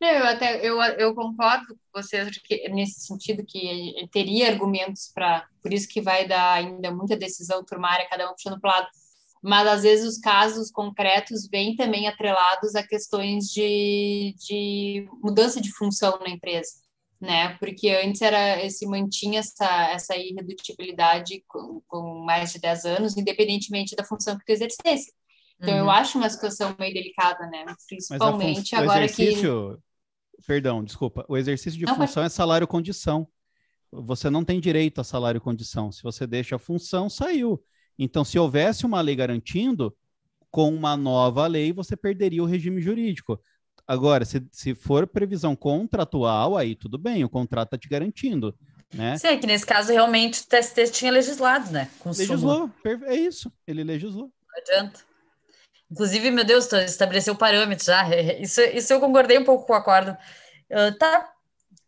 Eu até eu, eu concordo com vocês que, nesse sentido que teria argumentos para por isso que vai dar ainda muita decisão turmária, cada um puxando para lado. Mas às vezes os casos concretos vêm também atrelados a questões de, de mudança de função na empresa né? Porque antes era se mantinha essa, essa irredutibilidade com, com, mais de 10 anos, independentemente da função que tu exercesse. Então, uhum. eu acho uma situação meio delicada, né? Principalmente agora que. Perdão, desculpa. O exercício de não, função é salário-condição. Você não tem direito a salário-condição. Se você deixa a função, saiu. Então, se houvesse uma lei garantindo, com uma nova lei, você perderia o regime jurídico. Agora, se, se for previsão contratual, aí tudo bem, o contrato está te garantindo. Né? Sim, é que nesse caso realmente o TST tinha legislado, né? legislou, é isso, ele legislou. Não adianta. Inclusive, meu Deus, estabeleceu parâmetros já. [LAUGHS] Isso, isso eu concordei um pouco com o acordo. Uh, tá,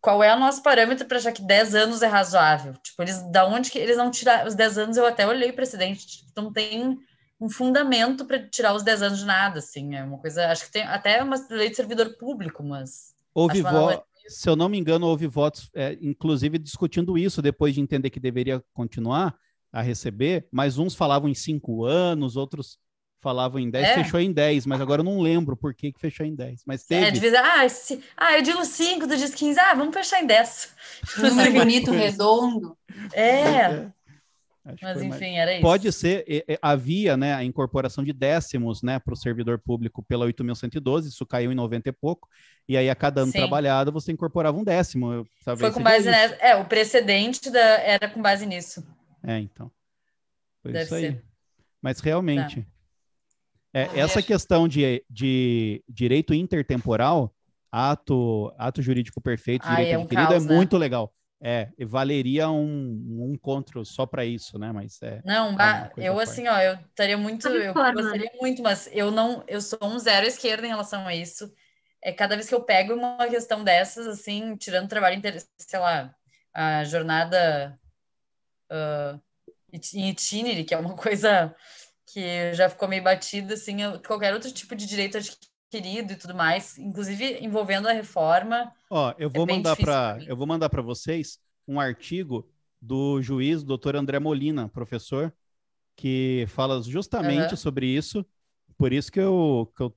qual é o nosso parâmetro para achar que 10 anos é razoável? Tipo, eles, da onde que eles não tiraram os 10 anos? Eu até olhei o precedente, tipo, não tem um fundamento para tirar os 10 anos de nada, assim, é uma coisa, acho que tem até uma lei de servidor público, mas... Houve votos, se eu não me engano, houve votos, é, inclusive discutindo isso, depois de entender que deveria continuar a receber, mas uns falavam em cinco anos, outros falavam em 10, É? fechou em 10, mas agora eu não lembro por que, que fechou em 10. Mas É, teve. de vez, ah, se- ah, eu digo 5, tu diz 15, ah, vamos fechar em 10. Um número bonito, redondo. É, Acho que mas foi mais- enfim, era isso. Pode ser, e- e- havia né, a incorporação de décimos né, para o servidor público pela 8.112, isso caiu em 90 e pouco, e aí a cada ano Sim. trabalhado você incorporava um décimo. eu- Foi com base isso. nessa. É, o precedente da, era com base nisso. É, então. Foi Deve isso aí. ser. Tá. Mas realmente. É, Ah, essa acho- questão de, de direito intertemporal, ato, ato jurídico perfeito, Ai, direito é um adquirido, caos, é né? muito legal. É, valeria um, um encontro só para isso, né? Mas é. Não, coisa eu à parte. assim, ó, eu estaria muito, A eu gostaria muito, mas eu não, eu sou um zero esquerda em relação a isso. É cada vez que eu pego uma questão dessas, assim, tirando o trabalho sei lá, a jornada ah, it- em itinere, que é uma [LAUGHS] coisa que já ficou meio batida, assim, qualquer outro tipo de direito adquirido e tudo mais, inclusive envolvendo a reforma. Ó, eu vou bem mandar para eu vou mandar para vocês um artigo do juiz Dr. André Molina, professor, que fala justamente Aham. sobre isso. Por isso que eu que eu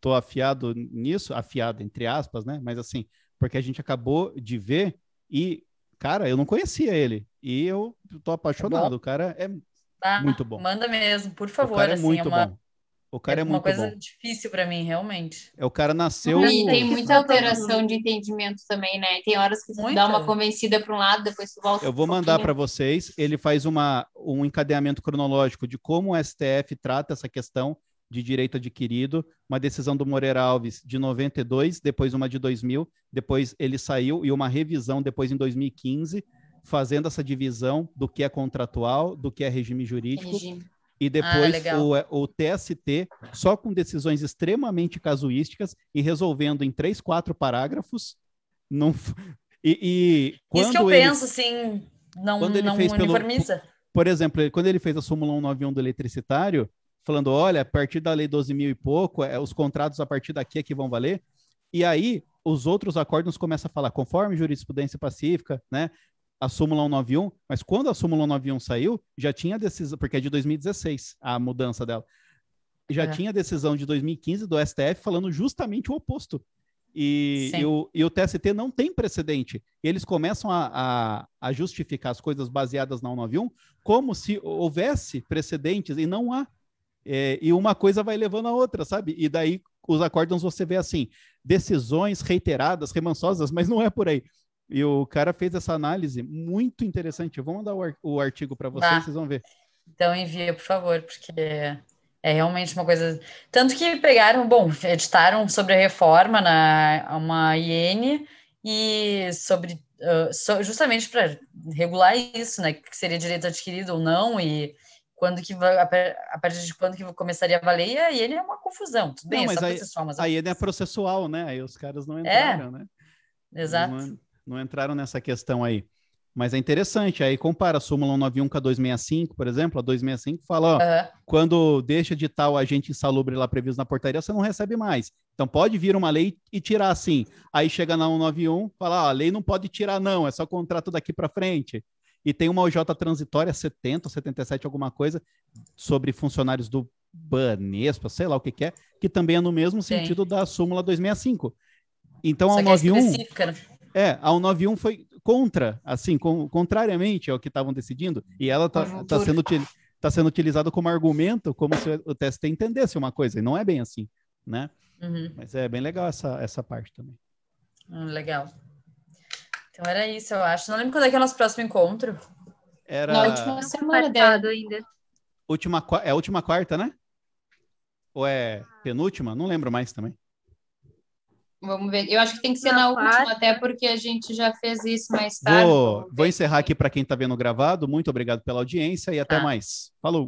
tô afiado nisso, afiado entre aspas, né? Mas assim, porque a gente acabou de ver e cara, eu não conhecia ele e eu tô apaixonado. O cara é Tá? Muito bom. Manda mesmo, por o favor, cara é assim, muito uma, bom. O cara é, uma muito coisa bom. difícil para mim, realmente. É o cara nasceu E tem muita alteração de entendimento também, né? Tem horas que tu Muita. dá uma convencida para um lado, depois tu volta Eu vou um mandar para vocês. Ele faz uma, um encadeamento cronológico de como o STF trata essa questão de direito adquirido. Uma decisão do Moreira Alves de 92, depois uma de 2000, depois ele saiu e uma revisão depois em 2015, fazendo essa divisão do que é contratual, do que é regime jurídico. Regime. E depois legal. o, o TST, só com decisões extremamente casuísticas e resolvendo em três, quatro parágrafos. Não, e, e quando Isso que eu ele, penso, assim, não, quando ele não fez pelo- uniformiza. por exemplo, quando ele fez a súmula 191 do eletricitário, falando, olha, a partir da lei 12 mil e pouco, é, os contratos a partir daqui é que vão valer, e aí os outros acordos começam a falar, conforme jurisprudência pacífica, né, a súmula 191, mas quando a súmula 191 saiu, já tinha decisão, porque é de 2016, a mudança dela, já É. tinha decisão de 2015 do STF falando justamente o oposto. E, e o, e o TST não tem precedente. Eles começam a, a, a justificar as coisas baseadas na 191 como se houvesse precedentes, e não há. É, e uma coisa vai levando a outra, sabe? E daí os acórdãos você vê assim, decisões reiteradas, remansosas, mas não é por aí. E o cara fez essa análise muito interessante. Eu vou mandar o, ar- o artigo para vocês, Bah. vocês vão ver. Então envia, por favor, porque é realmente uma coisa. Tanto que pegaram, bom, editaram sobre a reforma na uma IN e sobre ah, so- justamente para regular isso, né? Que seria direito adquirido ou não, e quando que vai, a par- a partir de quando que começaria a valer, e a IN é uma confusão. Tudo bem, Não, é mas só aí- processual, mas Aí ele é processual, né? Aí os caras não É, entraram, né? exato. Não entraram nessa questão aí. Mas é interessante, aí compara a súmula 191 com a 265, por exemplo, a 265 fala, ó, Aham. quando deixa de tal agente insalubre lá previsto na portaria, você não recebe mais. Então pode vir uma lei e tirar assim. Aí chega na 191, fala, ó, a lei não pode tirar não, é só contrato daqui para frente. E tem uma OJ transitória 70, 77, alguma coisa, sobre funcionários do Banespa, sei lá o que que é, que também é no mesmo Sim. sentido da súmula 265. Então a Só é 191 específica, né? É, a 191 foi contra, assim, com- contrariamente ao que estavam decidindo, e ela está Conjuntura. sendo, tá sendo utilizada como argumento, como se o TST entendesse uma coisa, e não é bem assim, né? Uhum. Mas é bem legal essa, essa parte também. Hum, legal. Então era isso, eu acho. Não lembro quando é que é o nosso próximo encontro. Era Na última semana Marcado dela. ainda. última, é a última quarta, né? Ou é penúltima? Não lembro mais também. Vamos ver. Eu acho que tem que ser Na na última, até porque a gente já fez isso mais tarde. Vou, vou encerrar aqui para quem está vendo gravado. Muito obrigado pela audiência e até Tá. mais. Falou!